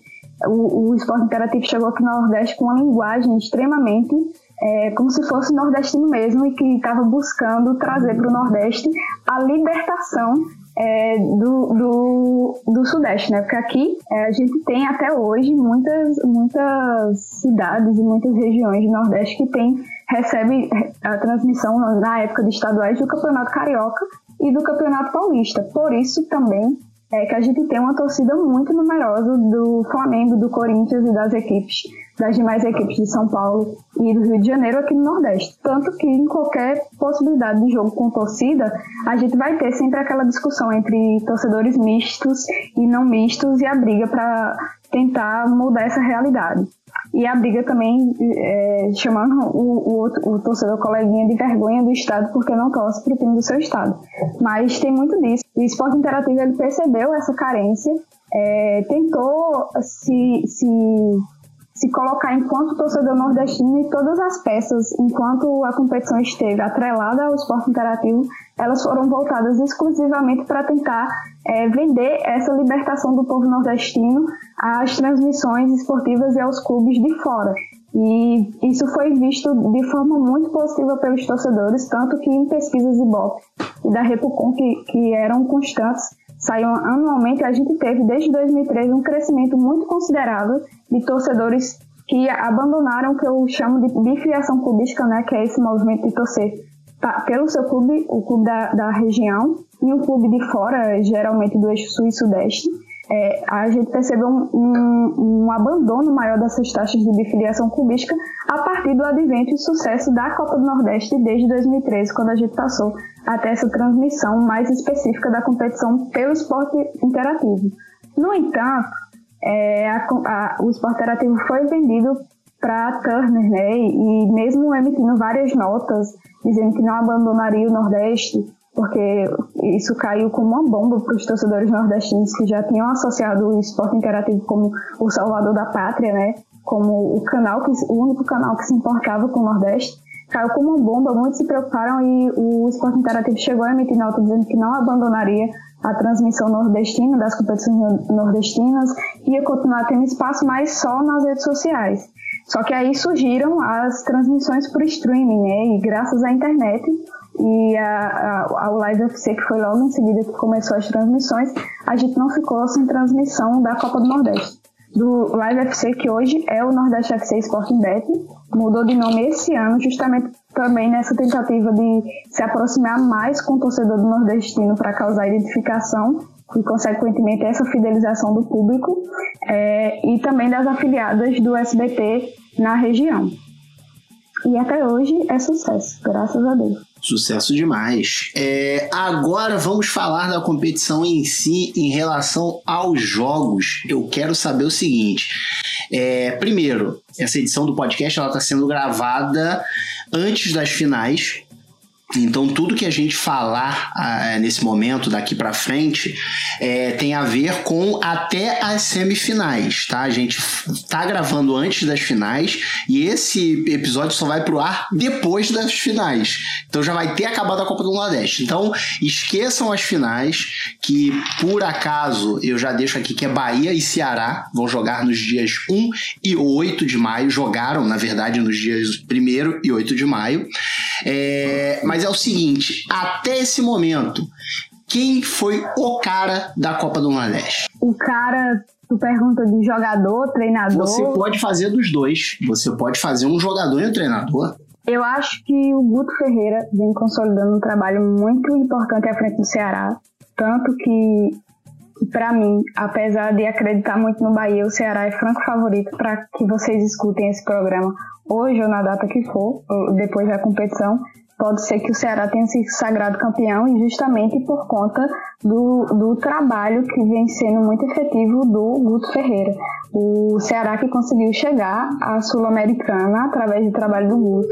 o, o esporte interativo chegou aqui no Nordeste com uma linguagem extremamente é, como se fosse nordestino mesmo e que estava buscando trazer para o Nordeste a libertação é, do, do, do, Sudeste, né? Porque aqui é, a gente tem até hoje muitas, muitas cidades e muitas regiões do Nordeste que tem, recebe a transmissão na época de estaduais do Campeonato Carioca e do Campeonato Paulista. Por isso também é que a gente tem uma torcida muito numerosa do Flamengo, do Corinthians e das equipes, das demais equipes de São Paulo e do Rio de Janeiro aqui no Nordeste. Tanto que em qualquer possibilidade de jogo com torcida, a gente vai ter sempre aquela discussão entre torcedores mistos e não mistos e a briga para tentar mudar essa realidade. E a briga também é, chamando o, o, o, torcedor coleguinha de vergonha do Estado porque não torce para o time do seu Estado. Mas tem muito disso. O esporte interativo ele percebeu essa carência, é, tentou se, se se colocar enquanto torcedor nordestino e todas as peças, enquanto a competição esteve atrelada ao esporte interativo, elas foram voltadas exclusivamente para tentar é, vender essa libertação do povo nordestino às transmissões esportivas e aos clubes de fora. E isso foi visto de forma muito positiva pelos torcedores, tanto que em pesquisas Ibope e da Repucon, que, que eram constantes, saíam anualmente, a gente teve desde 2013 um crescimento muito considerável de torcedores que abandonaram o que eu chamo de bifiliação clubística, né, que é esse movimento de torcer pelo seu clube, o clube da, da região, e o clube de fora, geralmente do eixo sul e sudeste, é, a gente percebeu um, um, um, abandono maior dessas taxas de bifiliação clubística a partir do advento e sucesso da Copa do Nordeste desde 2013, quando a gente passou até essa transmissão mais específica da competição pelo esporte interativo. No entanto, é, a, a, o esporte interativo foi vendido para Turner, né? E mesmo emitindo várias notas dizendo que não abandonaria o Nordeste, porque isso caiu como uma bomba para os torcedores nordestinos que já tinham associado o esporte interativo como o salvador da pátria, né? Como o canal que, o único canal que se importava com o Nordeste. Caiu como uma bomba, muitos se preocuparam e o esporte interativo chegou a emitir nota dizendo que não abandonaria a transmissão nordestina das competições nordestinas, ia continuar tendo espaço, mas só nas redes sociais. Só que aí surgiram as transmissões por streaming, né? E graças à internet, e a, a, ao Live FC, que foi logo em seguida que começou as transmissões, a gente não ficou sem transmissão da Copa do Nordeste. Do Live FC, que hoje é o Nordeste FC Sporting Bet, mudou de nome esse ano, justamente também nessa tentativa de se aproximar mais com o torcedor do nordestino para causar identificação e, consequentemente, essa fidelização do público, é, e também das afiliadas do SBT na região. E até hoje é sucesso, graças a Deus.
Sucesso demais. É, agora vamos falar da competição em si em relação aos jogos. Eu quero saber o seguinte: é, primeiro, essa edição do podcast está sendo gravada antes das finais. Então, tudo que a gente falar ah, nesse momento, daqui para frente, é, tem a ver com até as semifinais, tá? A gente tá gravando antes das finais e esse episódio só vai pro ar depois das finais. Então, já vai ter acabado a Copa do Nordeste. Então, esqueçam as finais, que por acaso eu já deixo aqui que é Bahia e Ceará vão jogar nos dias 1 e 8 de maio. Jogaram, na verdade, nos dias 1 e 8 de maio. É, mas é o seguinte: até esse momento, quem foi o cara da Copa do Nordeste?
O cara, tu pergunta de jogador, treinador.
Você pode fazer dos dois. Você pode fazer um jogador e um treinador.
Eu acho que o Guto Ferreira vem consolidando um trabalho muito importante à frente do Ceará. Tanto que, para mim, apesar de acreditar muito no Bahia, o Ceará é franco favorito para que vocês escutem esse programa hoje ou na data que for, depois da competição pode ser que o Ceará tenha se sagrado campeão e justamente por conta do, do trabalho que vem sendo muito efetivo do Guto Ferreira. O Ceará que conseguiu chegar à Sul-Americana através do trabalho do Guto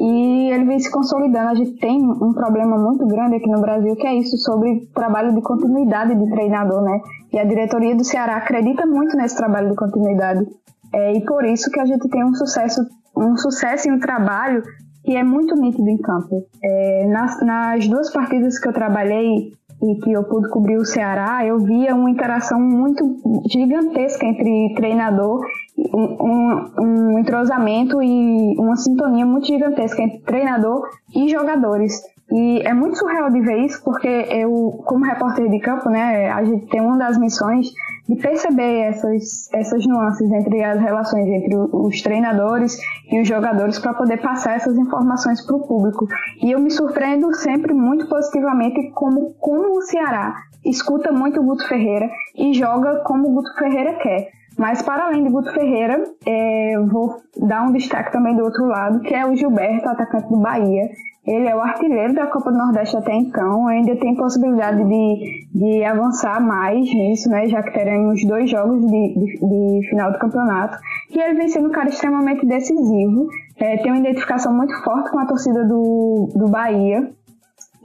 e ele vem se consolidando. A gente tem um problema muito grande aqui no Brasil que é isso sobre trabalho de continuidade de treinador, né? E a diretoria do Ceará acredita muito nesse trabalho de continuidade. É, e por isso que a gente tem um sucesso um sucesso em um trabalho que é muito nítido em campo. É, nas, nas, duas partidas que eu trabalhei e que eu pude cobrir o Ceará, eu via uma interação muito gigantesca entre treinador, um, um entrosamento e uma sintonia muito gigantesca entre treinador e jogadores. E é muito surreal de ver isso, porque eu, como repórter de campo, né, a gente tem uma das missões de perceber essas, essas nuances entre as relações entre os treinadores e os jogadores para poder passar essas informações para o público. E eu me surpreendo sempre muito positivamente como, como o Ceará escuta muito o Guto Ferreira e joga como o Guto Ferreira quer. Mas para além de Guto Ferreira, é, vou dar um destaque também do outro lado, que é o Gilberto, atacante do Bahia, ele é o artilheiro da Copa do Nordeste até então, ainda tem possibilidade de, de avançar mais nisso, né? Já que teremos dois jogos de, de, de final do campeonato. E ele vem sendo um cara extremamente decisivo, é, tem uma identificação muito forte com a torcida do, do Bahia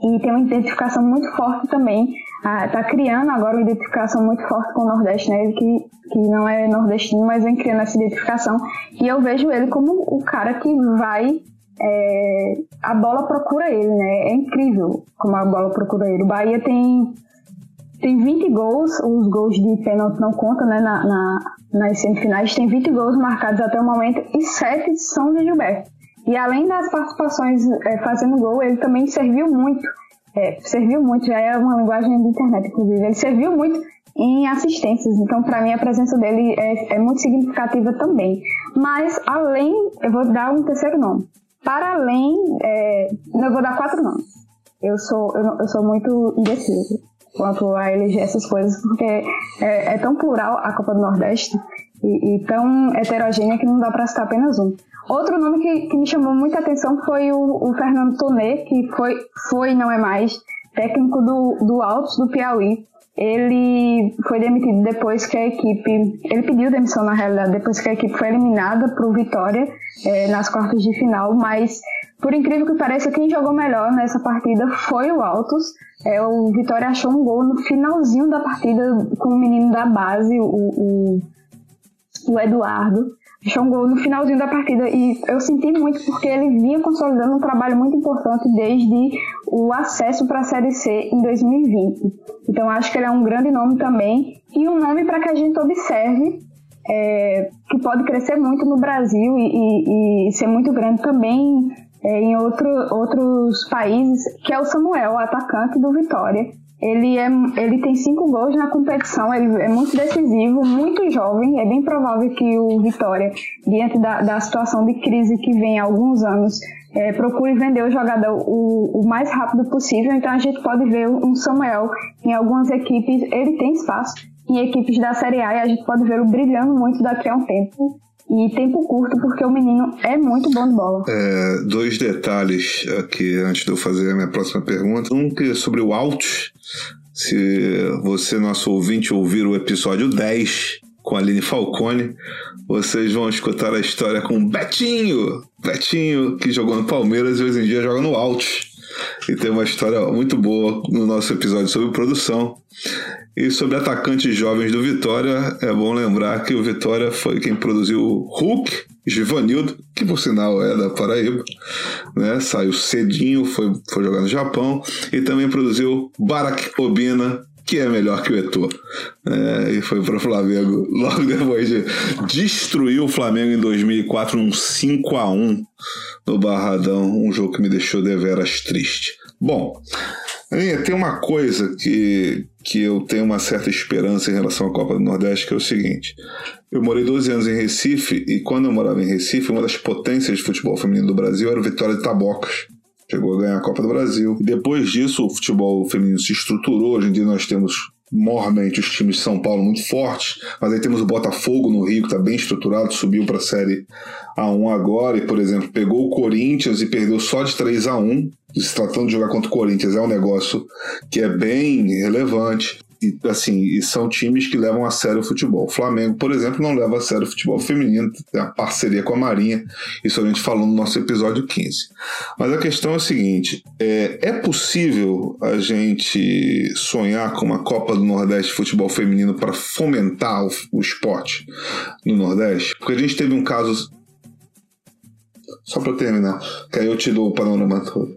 e tem uma identificação muito forte também. Está criando agora uma identificação muito forte com o Nordeste, né? Ele que, que não é nordestino, mas vem criando essa identificação. E eu vejo ele como o cara que vai é, a bola procura ele, né? É incrível como a bola procura ele. O Bahia tem, tem 20 gols, os gols de pênalti não contam, né? Na, na, nas semifinais, tem 20 gols marcados até o momento e 7 são de Gilberto. E além das participações é, fazendo gol, ele também serviu muito. É, serviu muito, já é uma linguagem de internet, inclusive. Ele serviu muito em assistências. Então, para mim, a presença dele é, é, muito significativa também. Mas, além, eu vou dar um terceiro nome. Para além, é, eu vou dar quatro nomes. Eu sou, eu, eu sou muito indecisa quanto a eleger essas coisas, porque é, é tão plural a Copa do Nordeste e, e, tão heterogênea que não dá para citar apenas um. Outro nome que, que me chamou muita atenção foi o, o Fernando Tonê, que foi, foi não é mais, técnico do, do Altos do Piauí ele foi demitido depois que a equipe. Ele pediu demissão, na realidade, depois que a equipe foi eliminada para o Vitória é, nas quartas de final, mas por incrível que pareça, quem jogou melhor nessa partida foi o Altos. É, o Vitória achou um gol no finalzinho da partida com o menino da base, o, o, o Eduardo achou um gol no finalzinho da partida e eu senti muito porque ele vinha consolidando um trabalho muito importante desde o acesso para a Série C em 2020. Então acho que ele é um grande nome também e um nome para que a gente observe é, que pode crescer muito no Brasil e, e, e ser muito grande também é, em outro, outros países, que é o Samuel, o atacante do Vitória ele, é, ele tem cinco gols na competição, ele é muito decisivo, muito jovem. É bem provável que o Vitória, diante da, da situação de crise que vem há alguns anos, é, procure vender o jogador o, o, mais rápido possível. Então a gente pode ver um Samuel em algumas equipes, ele tem espaço em equipes da Série A e a gente pode vê-lo brilhando muito daqui a um tempo e tempo curto, porque o menino é muito bom de bola.
É, dois detalhes aqui antes de eu fazer a minha próxima pergunta. Um que é sobre o Altos. Se você, nosso ouvinte, ouvir o episódio 10 com a Aline Falcone, vocês vão escutar a história com Betinho. Betinho, que jogou no Palmeiras e hoje em dia joga no Altos. E tem uma história muito boa no nosso episódio sobre produção. E sobre atacantes jovens do Vitória, é bom lembrar que o Vitória foi quem produziu Hulk, Givanildo, que por sinal é da Paraíba, né? saiu cedinho, foi, foi jogar no Japão, e também produziu Barack Obina, que é melhor que o Eto'o. É, e foi para o Flamengo <laughs> logo depois de destruir o Flamengo em 2004 num 5 a 1 no Barradão, um jogo que me deixou deveras triste. Bom, tem uma coisa que, que eu tenho uma certa esperança em relação à Copa do Nordeste, que é o seguinte. Eu morei 12 anos em Recife, e quando eu morava em Recife, uma das potências de futebol feminino do Brasil era o Vitória de Tabocas. Chegou a ganhar a Copa do Brasil. Depois disso, o futebol feminino se estruturou. Hoje em dia nós temos mormente os times de São Paulo muito fortes, mas aí temos o Botafogo no Rio, que está bem estruturado, subiu para a Série A1 agora, e, por exemplo, pegou o Corinthians e perdeu só de 3 a 1 se tratando de jogar contra o Corinthians é um negócio que é bem relevante e assim, e são times que levam a sério o futebol. O Flamengo, por exemplo, não leva a sério o futebol feminino, tem uma parceria com a Marinha, isso a gente falou no nosso episódio 15. Mas a questão é a seguinte: é, é possível a gente sonhar com uma Copa do Nordeste de futebol feminino para fomentar o, o esporte no Nordeste? Porque a gente teve um caso só para terminar, que aí eu te dou o panorama todo.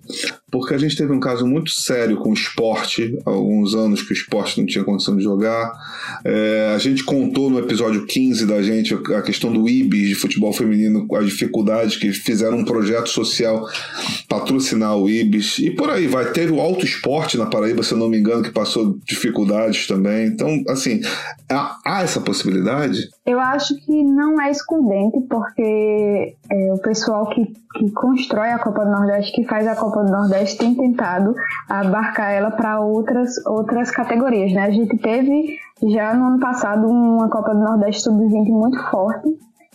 Porque a gente teve um caso muito sério com o esporte, há alguns anos que o esporte não tinha condição de jogar. É, a gente contou no episódio 15 da gente a questão do IBIS, de futebol feminino, as dificuldades que fizeram um projeto social patrocinar o IBIS. E por aí vai. Teve o alto esporte na Paraíba, se eu não me engano, que passou dificuldades também. Então, assim, há, essa possibilidade?
Eu acho que não é excludente, porque é, o pessoal que, que constrói a Copa do Nordeste, que faz a Copa do Nordeste, tem tentado abarcar ela para outras, outras categorias. Né? A gente teve já no ano passado uma Copa do Nordeste sub-20 muito forte,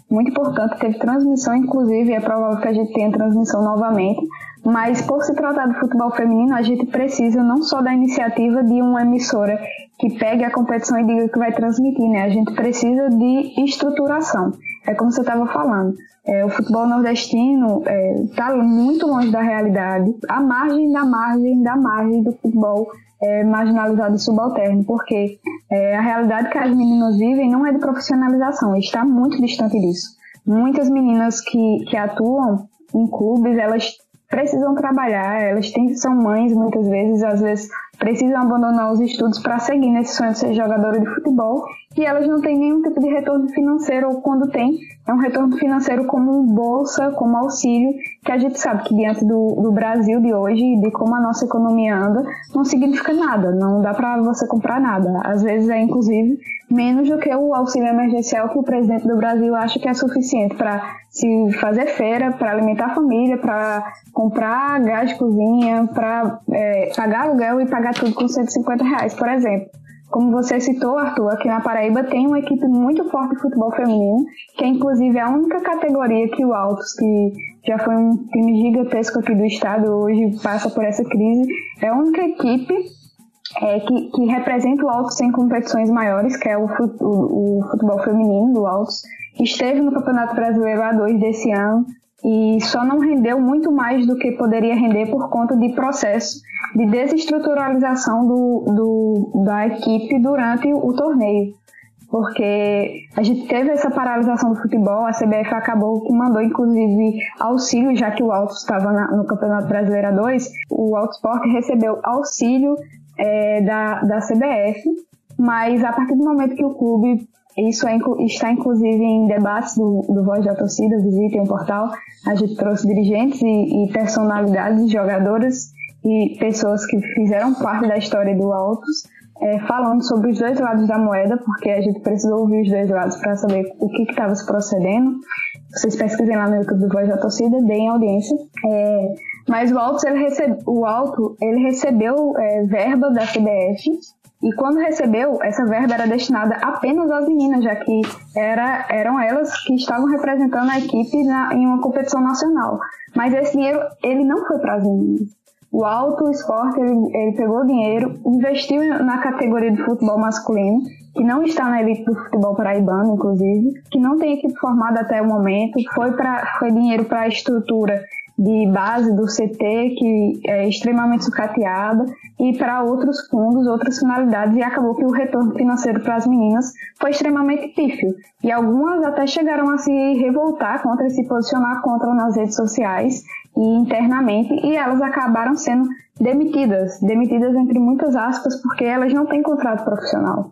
muito importante, teve transmissão, inclusive, é provável que a gente tenha transmissão novamente, mas por se tratar do futebol feminino, a gente precisa não só da iniciativa de uma emissora que pegue a competição e diga que vai transmitir, né? A gente precisa de estruturação. É como você estava falando. É, o futebol nordestino está é, muito longe da realidade, à margem da margem da margem do futebol é, marginalizado e subalterno, porque é, a realidade que as meninas vivem não é de profissionalização, está muito distante disso. Muitas meninas que, que atuam em clubes, elas precisam trabalhar, elas têm, são mães muitas vezes, às vezes precisam abandonar os estudos para seguir nesse sonho de ser jogadora de futebol e elas não têm nenhum tipo de retorno financeiro, ou quando tem, é um retorno financeiro como bolsa, como auxílio, que a gente sabe que diante do, do Brasil de hoje, de como a nossa economia anda, não significa nada, não dá para você comprar nada. Às vezes é, inclusive, menos do que o auxílio emergencial que o presidente do Brasil acha que é suficiente para se fazer feira, para alimentar a família, para comprar gás de cozinha, para é, pagar aluguel e pagar tudo com 150 reais, por exemplo. Como você citou, Arthur, aqui na Paraíba tem uma equipe muito forte de futebol feminino, que é inclusive a única categoria que o Altos, que já foi um time gigantesco aqui do estado, hoje passa por essa crise, é a única equipe é, que, que, representa o Altos em competições maiores, que é o, o, o futebol feminino do Altos. Esteve no Campeonato Brasileiro A2 desse ano, e só não rendeu muito mais do que poderia render por conta de processo de desestruturalização do, do, da equipe durante o torneio. Porque a gente teve essa paralisação do futebol, a CBF acabou que mandou inclusive auxílio, já que o Alto estava na, no Campeonato Brasileiro 2, o Alto Sport recebeu auxílio é, da, da CBF, mas a partir do momento que o clube isso é, está inclusive em debates do, do Voz da Torcida, visitem o portal. A gente trouxe dirigentes e, e personalidades, jogadoras e pessoas que fizeram parte da história do Altos, é, falando sobre os dois lados da moeda, porque a gente precisou ouvir os dois lados para saber o que estava se procedendo. Vocês pesquisem lá no YouTube do Voz da Torcida, deem audiência. É, mas o Alto, ele, recebe, o Alto, ele recebeu é, verba da CBF e quando recebeu, essa verba era destinada apenas às meninas, já que era, eram elas que estavam representando a equipe na, em uma competição nacional. Mas esse dinheiro, ele não foi para as meninas. O Alto Esporte, ele, ele pegou o dinheiro, investiu na categoria de futebol masculino, que não está na elite do futebol paraibano, inclusive, que não tem equipe formada até o momento, foi, pra, foi dinheiro para a estrutura de base do CT, que é extremamente sucateada, e para outros fundos, outras finalidades, e acabou que o retorno financeiro para as meninas foi extremamente pífio. E algumas até chegaram a se revoltar contra se posicionar contra nas redes sociais e internamente, e elas acabaram sendo demitidas, demitidas entre muitas aspas, porque elas não têm contrato profissional.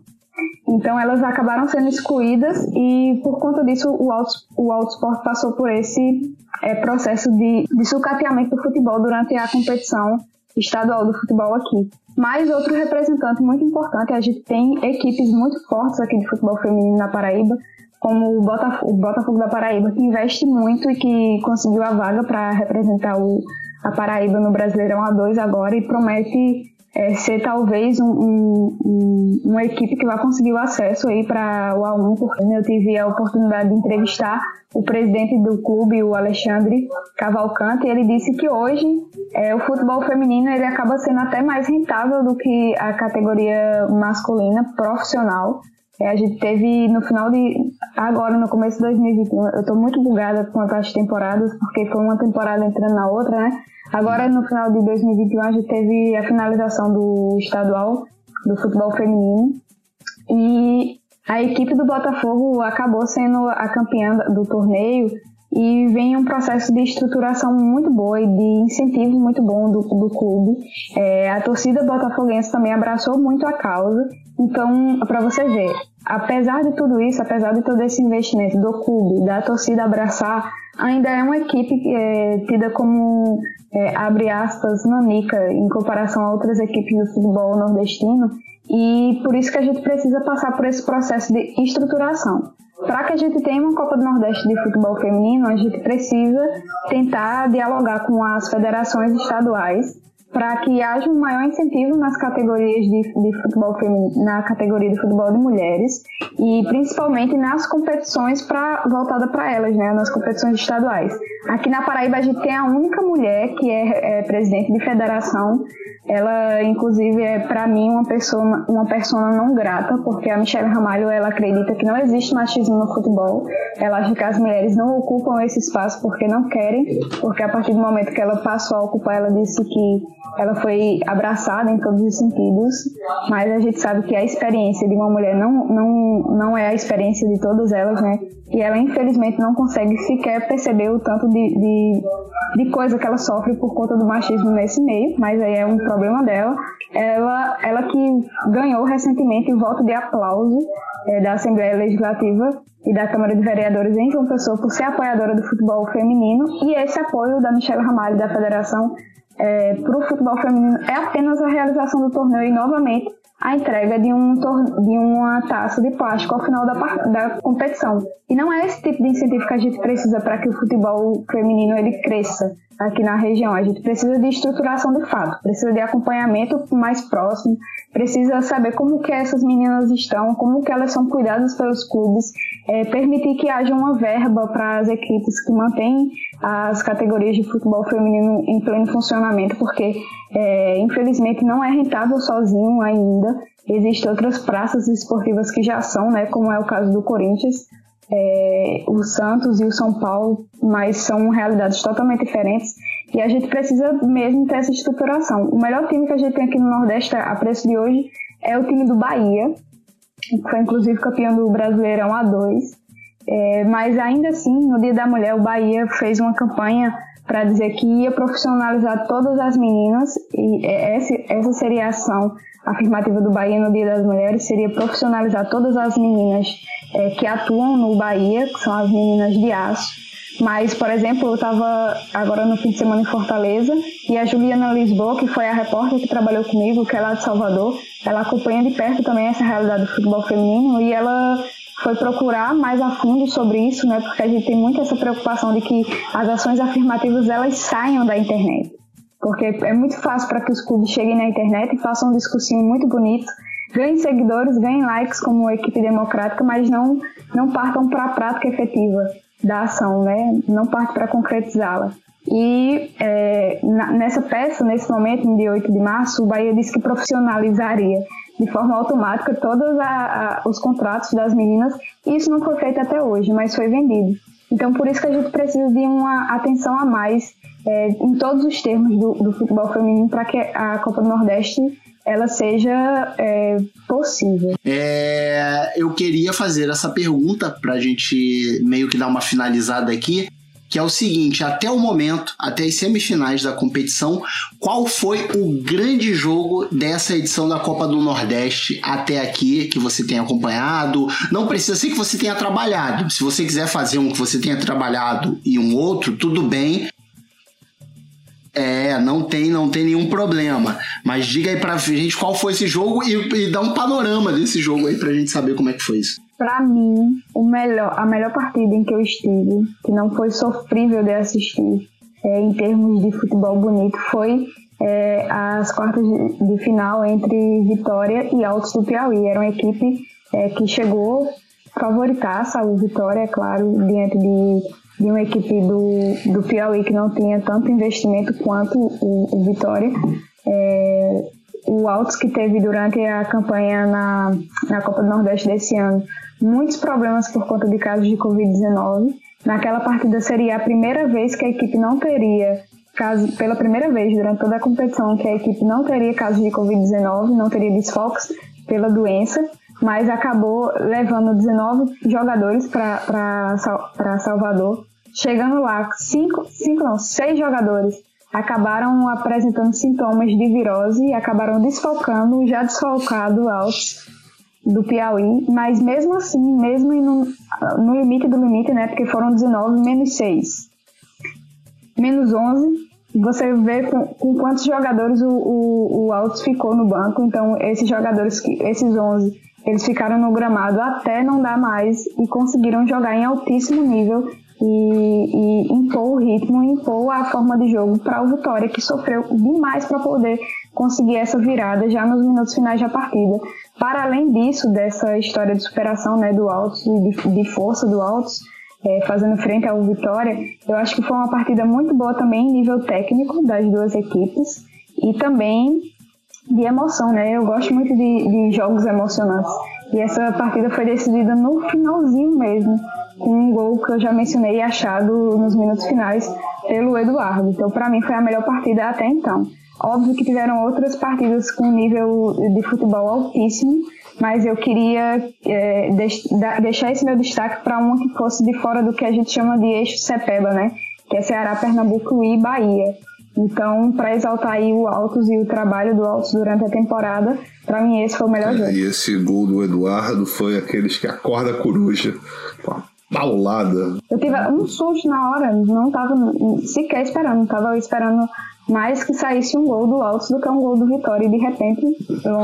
Então elas acabaram sendo excluídas e por conta disso o Auto, o Autosport passou por esse é, processo de, de sucateamento do futebol durante a competição estadual do futebol aqui. Mais outro representante muito importante, a gente tem equipes muito fortes aqui de futebol feminino na Paraíba, como o Botafogo, o Botafogo da Paraíba, que investe muito e que conseguiu a vaga para representar o, a Paraíba no Brasileirão A2 agora e promete é, ser talvez um, um, um, uma equipe que vai conseguir o acesso aí para o A1, porque eu tive a oportunidade de entrevistar o presidente do clube, o Alexandre Cavalcante, e ele disse que hoje é, o futebol feminino ele acaba sendo até mais rentável do que a categoria masculina profissional. É, a gente teve no final de. Agora, no começo de 2021, eu estou muito bugada com as temporadas, porque foi uma temporada entrando na outra, né? Agora, no final de 2021, a gente teve a finalização do estadual do futebol feminino e a equipe do Botafogo acabou sendo a campeã do torneio e vem um processo de estruturação muito boa e de incentivo muito bom do, do clube. É, a torcida botafoguense também abraçou muito a causa. Então, para você ver, apesar de tudo isso, apesar de todo esse investimento do clube, da torcida abraçar, ainda é uma equipe é, tida como, é, abre aspas, nanica em comparação a outras equipes do futebol nordestino. E por isso que a gente precisa passar por esse processo de estruturação. Para que a gente tenha uma Copa do Nordeste de futebol feminino, a gente precisa tentar dialogar com as federações estaduais para que haja um maior incentivo nas categorias de, de, futebol feminino, na categoria de futebol de mulheres e principalmente nas competições para voltada para elas, né, nas competições estaduais. Aqui na Paraíba a gente tem a única mulher que é, é presidente de federação ela, inclusive, é para mim uma pessoa, uma persona não grata, porque a Michelle Ramalho ela acredita que não existe machismo no futebol. Ela acha que as mulheres não ocupam esse espaço porque não querem, porque a partir do momento que ela passou a ocupar, ela disse que ela foi abraçada em todos os sentidos, mas a gente sabe que a experiência de uma mulher não, não, não é a experiência de todas elas, né? E ela, infelizmente, não consegue sequer perceber o tanto de, de, de coisa que ela sofre por conta do machismo nesse meio, mas aí é um problema dela. Ela, ela que ganhou recentemente o voto de aplauso é, da Assembleia Legislativa e da Câmara de Vereadores em João Pessoa por ser apoiadora do futebol feminino e esse apoio da Michelle Ramalho da Federação é, para o futebol feminino é apenas a realização do torneio e novamente a entrega de, um, de uma taça de plástico ao final da, da competição. E não é esse tipo de incentivo que a gente precisa para que o futebol feminino ele cresça aqui na região. A gente precisa de estruturação de fato, precisa de acompanhamento mais próximo, precisa saber como que essas meninas estão, como que elas são cuidadas pelos clubes, é, permitir que haja uma verba para as equipes que mantêm as categorias de futebol feminino em pleno funcionamento, porque é, infelizmente não é rentável sozinho ainda. Existem outras praças esportivas que já são, né, como é o caso do Corinthians, é, o Santos e o São Paulo, mas são realidades totalmente diferentes e a gente precisa mesmo ter essa estruturação. O melhor time que a gente tem aqui no Nordeste a preço de hoje é o time do Bahia, que foi inclusive campeão do Brasileirão A2. É, mas ainda assim, no Dia da Mulher, o Bahia fez uma campanha para dizer que ia profissionalizar todas as meninas e essa, essa seria a ação afirmativa do Bahia no Dia das Mulheres, seria profissionalizar todas as meninas é, que atuam no Bahia, que são as meninas de aço. Mas, por exemplo, eu estava agora no fim de semana em Fortaleza e a Juliana Lisboa, que foi a repórter que trabalhou comigo, que é lá de Salvador, ela acompanha de perto também essa realidade do futebol feminino e ela foi procurar mais a fundo sobre isso, né? Porque a gente tem muito essa preocupação de que as ações afirmativas elas saiam da internet. Porque é muito fácil para que os clubes cheguem na internet e façam um discursinho muito bonito ganhem seguidores, ganhem likes como equipe democrática, mas não, não partam para a prática efetiva da ação, né? Não partem para concretizá-la. E é, na, nessa peça, nesse momento, no dia 8 de março, o Bahia disse que profissionalizaria de forma automática todos a, a, os contratos das meninas. E isso não foi feito até hoje, mas foi vendido. Então, por isso que a gente precisa de uma atenção a mais é, em todos os termos do, do futebol feminino para que a Copa do Nordeste ela seja é, possível.
É, eu queria fazer essa pergunta para a gente meio que dar uma finalizada aqui, que é o seguinte: até o momento, até as semifinais da competição, qual foi o grande jogo dessa edição da Copa do Nordeste até aqui que você tem acompanhado? Não precisa ser que você tenha trabalhado. Se você quiser fazer um que você tenha trabalhado e um outro, tudo bem. É, não tem, não tem nenhum problema. Mas diga aí pra gente qual foi esse jogo e, e dá um panorama desse jogo aí pra gente saber como é que foi isso.
Pra mim, o melhor, a melhor partida em que eu estive, que não foi sofrível de assistir, é, em termos de futebol bonito, foi é, as quartas de, de, final entre Vitória e Altos do Piauí. Era uma equipe é, que chegou favoritaça o Vitória, é claro, diante de de uma equipe do, do Piauí que não tinha tanto investimento quanto o, o Vitória. É, o Altos que teve durante a campanha na, na Copa do Nordeste desse ano muitos problemas por conta de casos de Covid-19. Naquela partida seria a primeira vez que a equipe não teria caso, pela primeira vez durante toda a competição que a equipe não teria casos de Covid-19, não teria desfalques pela doença mas acabou levando 19 jogadores para Salvador Chegando lá, cinco, cinco não, seis jogadores acabaram apresentando sintomas de virose e acabaram desfalcando já desfalcado Altos do Piauí, mas mesmo assim, mesmo no, no limite do limite, né, porque foram 19 menos 6, menos 11, você vê com, com quantos jogadores o, o, o Altos ficou no banco, então esses jogadores, esses 11, eles ficaram no gramado até não dar mais e conseguiram jogar em altíssimo nível e, e impor o ritmo, impor a forma de jogo para o Vitória, que sofreu demais para poder conseguir essa virada já nos minutos finais da partida. Para além disso, dessa história de superação né, do Altos e de, de força do Altos, é, fazendo frente ao Vitória, eu acho que foi uma partida muito boa também em nível técnico das duas equipes e também de emoção, né? Eu gosto muito de, de jogos emocionantes. E essa partida foi decidida no finalzinho mesmo, com um gol que eu já mencionei achado nos minutos finais pelo Eduardo. Então, para mim, foi a melhor partida até então. Óbvio que tiveram outras partidas com nível de futebol altíssimo, mas eu queria é, deixar esse meu destaque para uma que fosse de fora do que a gente chama de eixo CEPEBA, né? Que é Ceará, Pernambuco e Bahia. Então, para exaltar aí o Altos e o trabalho do Altos durante a temporada, para mim esse foi o melhor jogo.
E esse gol do Eduardo foi aqueles que acorda a coruja com a paulada.
Eu tive um susto na hora, não tava sequer esperando, tava esperando mais que saísse um gol do Altos do que um gol do Vitória e de repente eu...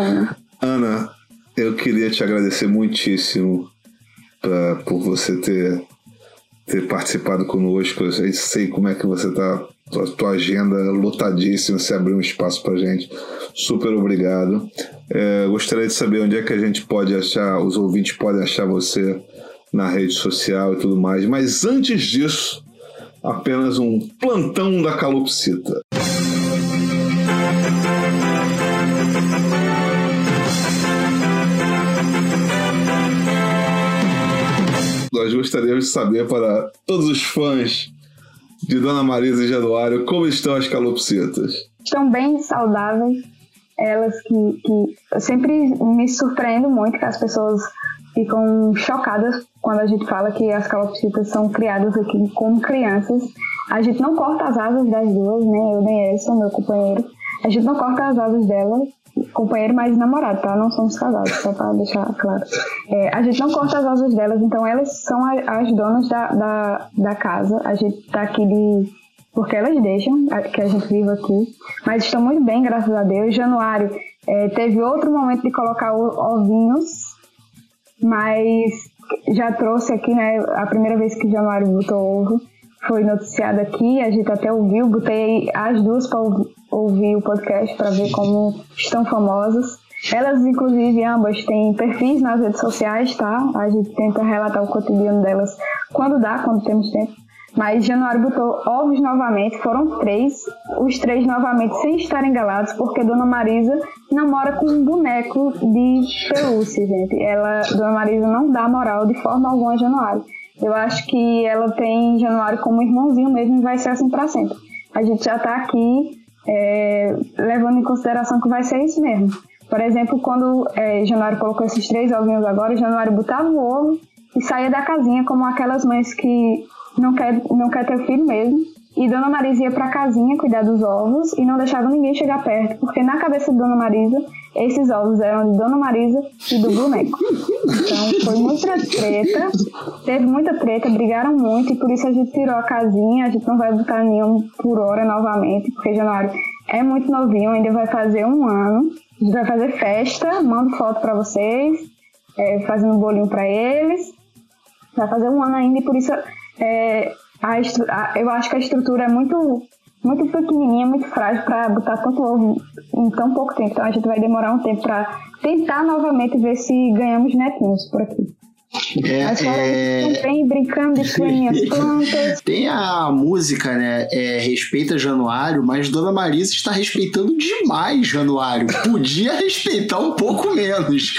Ana, eu queria te agradecer muitíssimo pra, por você ter, ter participado conosco. Eu sei como é que você está tua, tua agenda lotadíssima, você abriu um espaço pra gente. Super obrigado. É, gostaria de saber onde é que a gente pode achar, os ouvintes podem achar você na rede social e tudo mais. Mas antes disso, apenas um plantão da calopsita. Nós gostaríamos de saber para todos os fãs de Dona Marisa e Januário, como estão as calopsitas?
Estão bem saudáveis. Elas que, que eu sempre me surpreendo muito que as pessoas ficam chocadas quando a gente fala que as calopsitas são criadas aqui como crianças. A gente não corta as asas das duas, né? Eu nem sou meu companheiro. A gente não corta as asas delas companheiro mais namorado, tá? Não somos casados, só pra deixar claro. É, a gente não corta as asas delas, então elas são as donas da, da, da casa. A gente tá aqui de. Porque elas deixam que a gente viva aqui. Mas estão muito bem, graças a Deus. Januário é, teve outro momento de colocar ovinhos, mas já trouxe aqui, né? A primeira vez que Januário botou ovo foi noticiado aqui, a gente até ouviu, botei as duas para ouvir o podcast para ver como estão famosas. Elas, inclusive, ambas têm perfis nas redes sociais, tá? A gente tenta relatar o cotidiano delas quando dá, quando temos tempo. Mas Januário botou ovos novamente, foram três, os três novamente sem estarem engalados, porque Dona Marisa namora com um boneco de pelúcia, gente. Ela, Dona Marisa não dá moral de forma alguma a Januário. Eu acho que ela tem Januário como irmãozinho mesmo e vai ser assim para sempre. A gente já está aqui é, levando em consideração que vai ser isso mesmo. Por exemplo, quando é, Januário colocou esses três ovinhos agora, Januário botava o ovo e saía da casinha como aquelas mães que não quer, não quer ter filho mesmo e Dona Marisa ia pra casinha cuidar dos ovos e não deixava ninguém chegar perto, porque na cabeça de Dona Marisa, esses ovos eram de Dona Marisa e do boneco. Então foi muita treta, teve muita treta, brigaram muito e por isso a gente tirou a casinha, a gente não vai botar nenhum por hora novamente, porque Januário é muito novinho, ainda vai fazer um ano. A gente vai fazer festa, mando foto para vocês, é, fazendo um bolinho para eles. Vai fazer um ano ainda e por isso é, a, a, eu acho que a estrutura é muito, muito pequenininha, muito frágil para botar tanto ovo em tão pouco tempo. Então a gente vai demorar um tempo para tentar novamente ver se ganhamos netinhos por aqui.
É,
As
é...
estão brincando, destruindo as <laughs> plantas.
Tem a música, né? É, respeita Januário, mas Dona Marisa está respeitando demais Januário. Podia respeitar um pouco menos.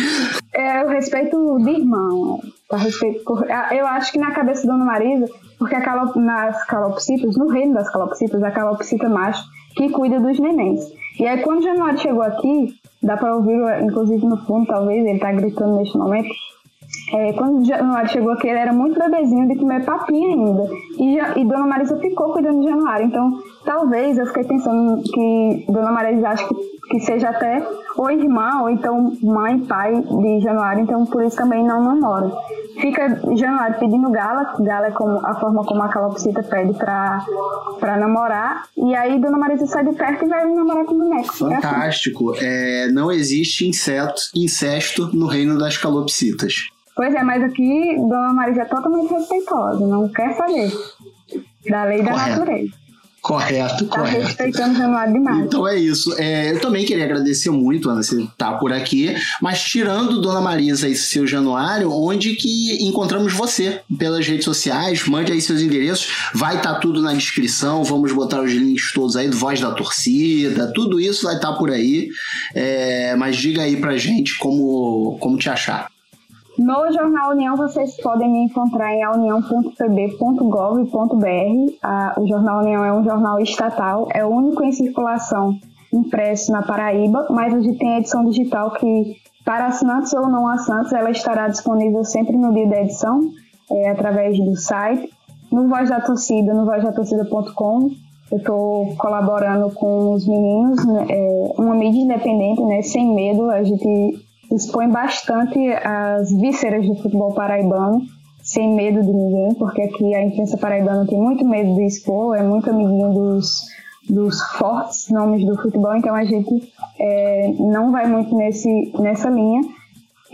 É, o respeito de irmão. Respeito por... Eu acho que na cabeça da Dona Marisa porque a calop, nas calopsitas, no reino das calopsitas, a calopsita macho que cuida dos nenéns. E aí quando o Januário chegou aqui, dá para ouvir, inclusive no fundo, talvez, ele tá gritando neste momento, é, quando o Januário chegou aqui, ele era muito bebezinho de comer papinha ainda. E, e Dona Marisa ficou cuidando de Januário. Então, talvez eu fiquei pensando que Dona Marisa acha que, que seja até ou irmã, ou então mãe, pai de Januário. Então, por isso também não namora. Fica Januário pedindo Gala, Gala é como, a forma como a calopsita pede pra, pra namorar. E aí Dona Marisa sai de perto e vai namorar com o boneco.
Fantástico. É, não existe inseto, incesto no reino das calopsitas.
Pois é, mas aqui Dona Marisa é totalmente respeitosa, não quer saber da lei da
Correto.
natureza.
Correto,
Tá
correto.
respeitando o Januário demais.
Então é isso. É, eu também queria agradecer muito, Ana, você tá por aqui. Mas tirando Dona Marisa e seu Januário, onde que encontramos você? Pelas redes sociais, mande aí seus endereços. Vai estar tudo na descrição. Vamos botar os links todos aí do Voz da Torcida. Tudo isso vai estar por aí. É, mas diga aí pra gente como, como te achar.
No Jornal União, vocês podem me encontrar em aunião.pb.gov.br. O Jornal União é um jornal estatal, é o único em circulação impresso na Paraíba, mas gente tem a edição digital que, para assinantes ou não assinantes, ela estará disponível sempre no dia da edição, é, através do site. No Voz da Torcida, no vozdatorcida.com, eu estou colaborando com os meninos, né, é, uma mídia independente, né, sem medo, a gente expõe bastante as vísceras do futebol paraibano, sem medo de ninguém, porque aqui a imprensa paraibana tem muito medo de expor, é muito amiguinho dos, dos fortes nomes do futebol, então a gente é, não vai muito nesse, nessa linha.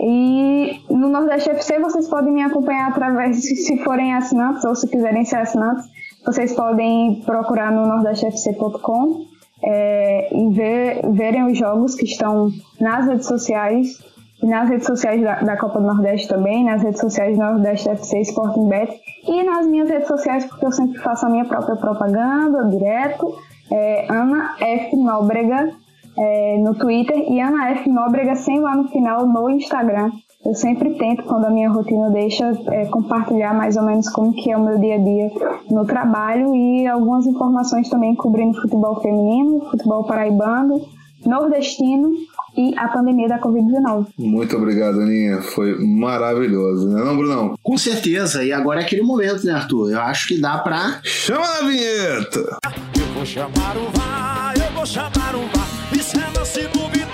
E no Nordeste FC vocês podem me acompanhar através, se, forem assinantes ou se quiserem ser assinantes, vocês podem procurar no nordestefc.com é, e ver, verem os jogos que estão nas redes sociais, e nas redes sociais da, da Copa do Nordeste também, nas redes sociais do Nordeste FC Sporting Bet e nas minhas redes sociais, porque eu sempre faço a minha própria propaganda direto, é, Ana F. Nóbrega é, no Twitter e Ana F. Nóbrega sem lá no final no Instagram. Eu sempre tento, quando a minha rotina deixa, é, compartilhar mais ou menos como que é o meu dia a dia no trabalho e algumas informações também cobrindo futebol feminino, futebol paraibano, nordestino e a pandemia da Covid-19.
Muito obrigado, Aninha. Foi maravilhoso, né, não, Brunão?
Com certeza. E agora é aquele momento, né, Arthur? Eu acho que dá pra.
Chama na vinheta!
Eu vou chamar o VAR, eu vou chamar o VAR. Isso é lance duvidoso,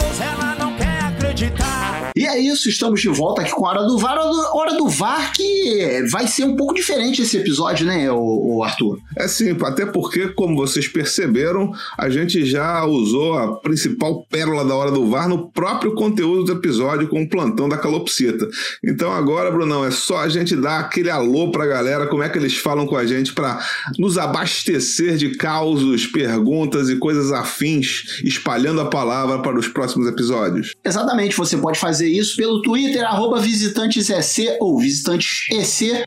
E é isso, estamos de volta aqui com a Hora do VAR. Hora do, Hora do VAR que vai ser um pouco diferente esse episódio, né, o, Arthur?
É sim, até porque, como vocês perceberam, a gente já usou a principal pérola da hora do VAR no próprio conteúdo do episódio com o plantão da calopsita. Então agora, Brunão, é só a gente dar aquele alô pra galera, como é que eles falam com a gente para nos abastecer de causos, perguntas e coisas afins, espalhando a palavra para os próximos episódios.
Exatamente, você pode fazer isso pelo Twitter, arroba visitantesec ou visitantesec,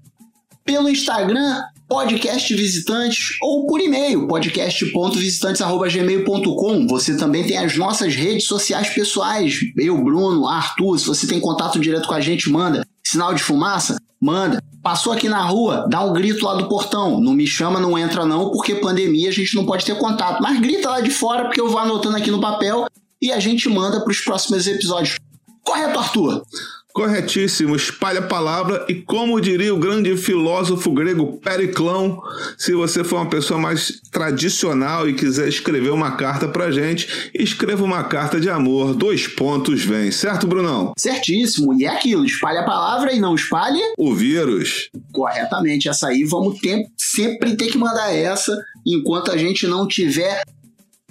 pelo Instagram, podcast visitantes, ou por e-mail, podcast.visitantes.gmail.com. Você também tem as nossas redes sociais pessoais, eu, Bruno, Arthur, se você tem contato direto com a gente, manda. Sinal de fumaça? Manda. Passou aqui na rua, dá um grito lá do portão. Não me chama, não entra não, porque pandemia a gente não pode ter contato. Mas grita lá de fora, porque eu vou anotando aqui no papel e a gente manda para os próximos episódios. Correto, Arthur?
Corretíssimo, espalha a palavra e como diria o grande filósofo grego Periclão, se você for uma pessoa mais tradicional e quiser escrever uma carta pra gente, escreva uma carta de amor, dois pontos vem, certo Brunão?
Certíssimo. E é aquilo, espalhe a palavra e não espalhe
O vírus.
corretamente. Essa aí vamos ter, sempre ter que mandar essa enquanto a gente não tiver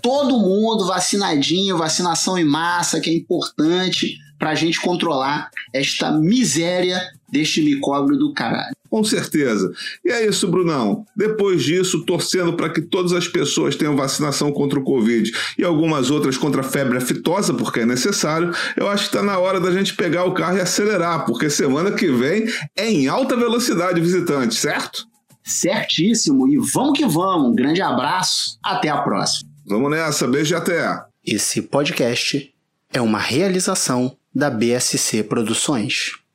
todo mundo vacinadinho, vacinação em massa, que é importante pra gente controlar esta miséria deste micóbio do caralho.
Com certeza. E é isso, Brunão. Depois disso, torcendo para que todas as pessoas tenham vacinação contra o Covid e algumas outras contra a febre aftosa, porque é necessário, eu acho que está na hora da gente pegar o carro e acelerar, porque semana que vem é em alta velocidade visitante, certo?
Certíssimo. E vamos que vamos. Um grande abraço. Até a próxima.
Vamos nessa, beijo e até.
Esse podcast é uma realização da BSC Produções.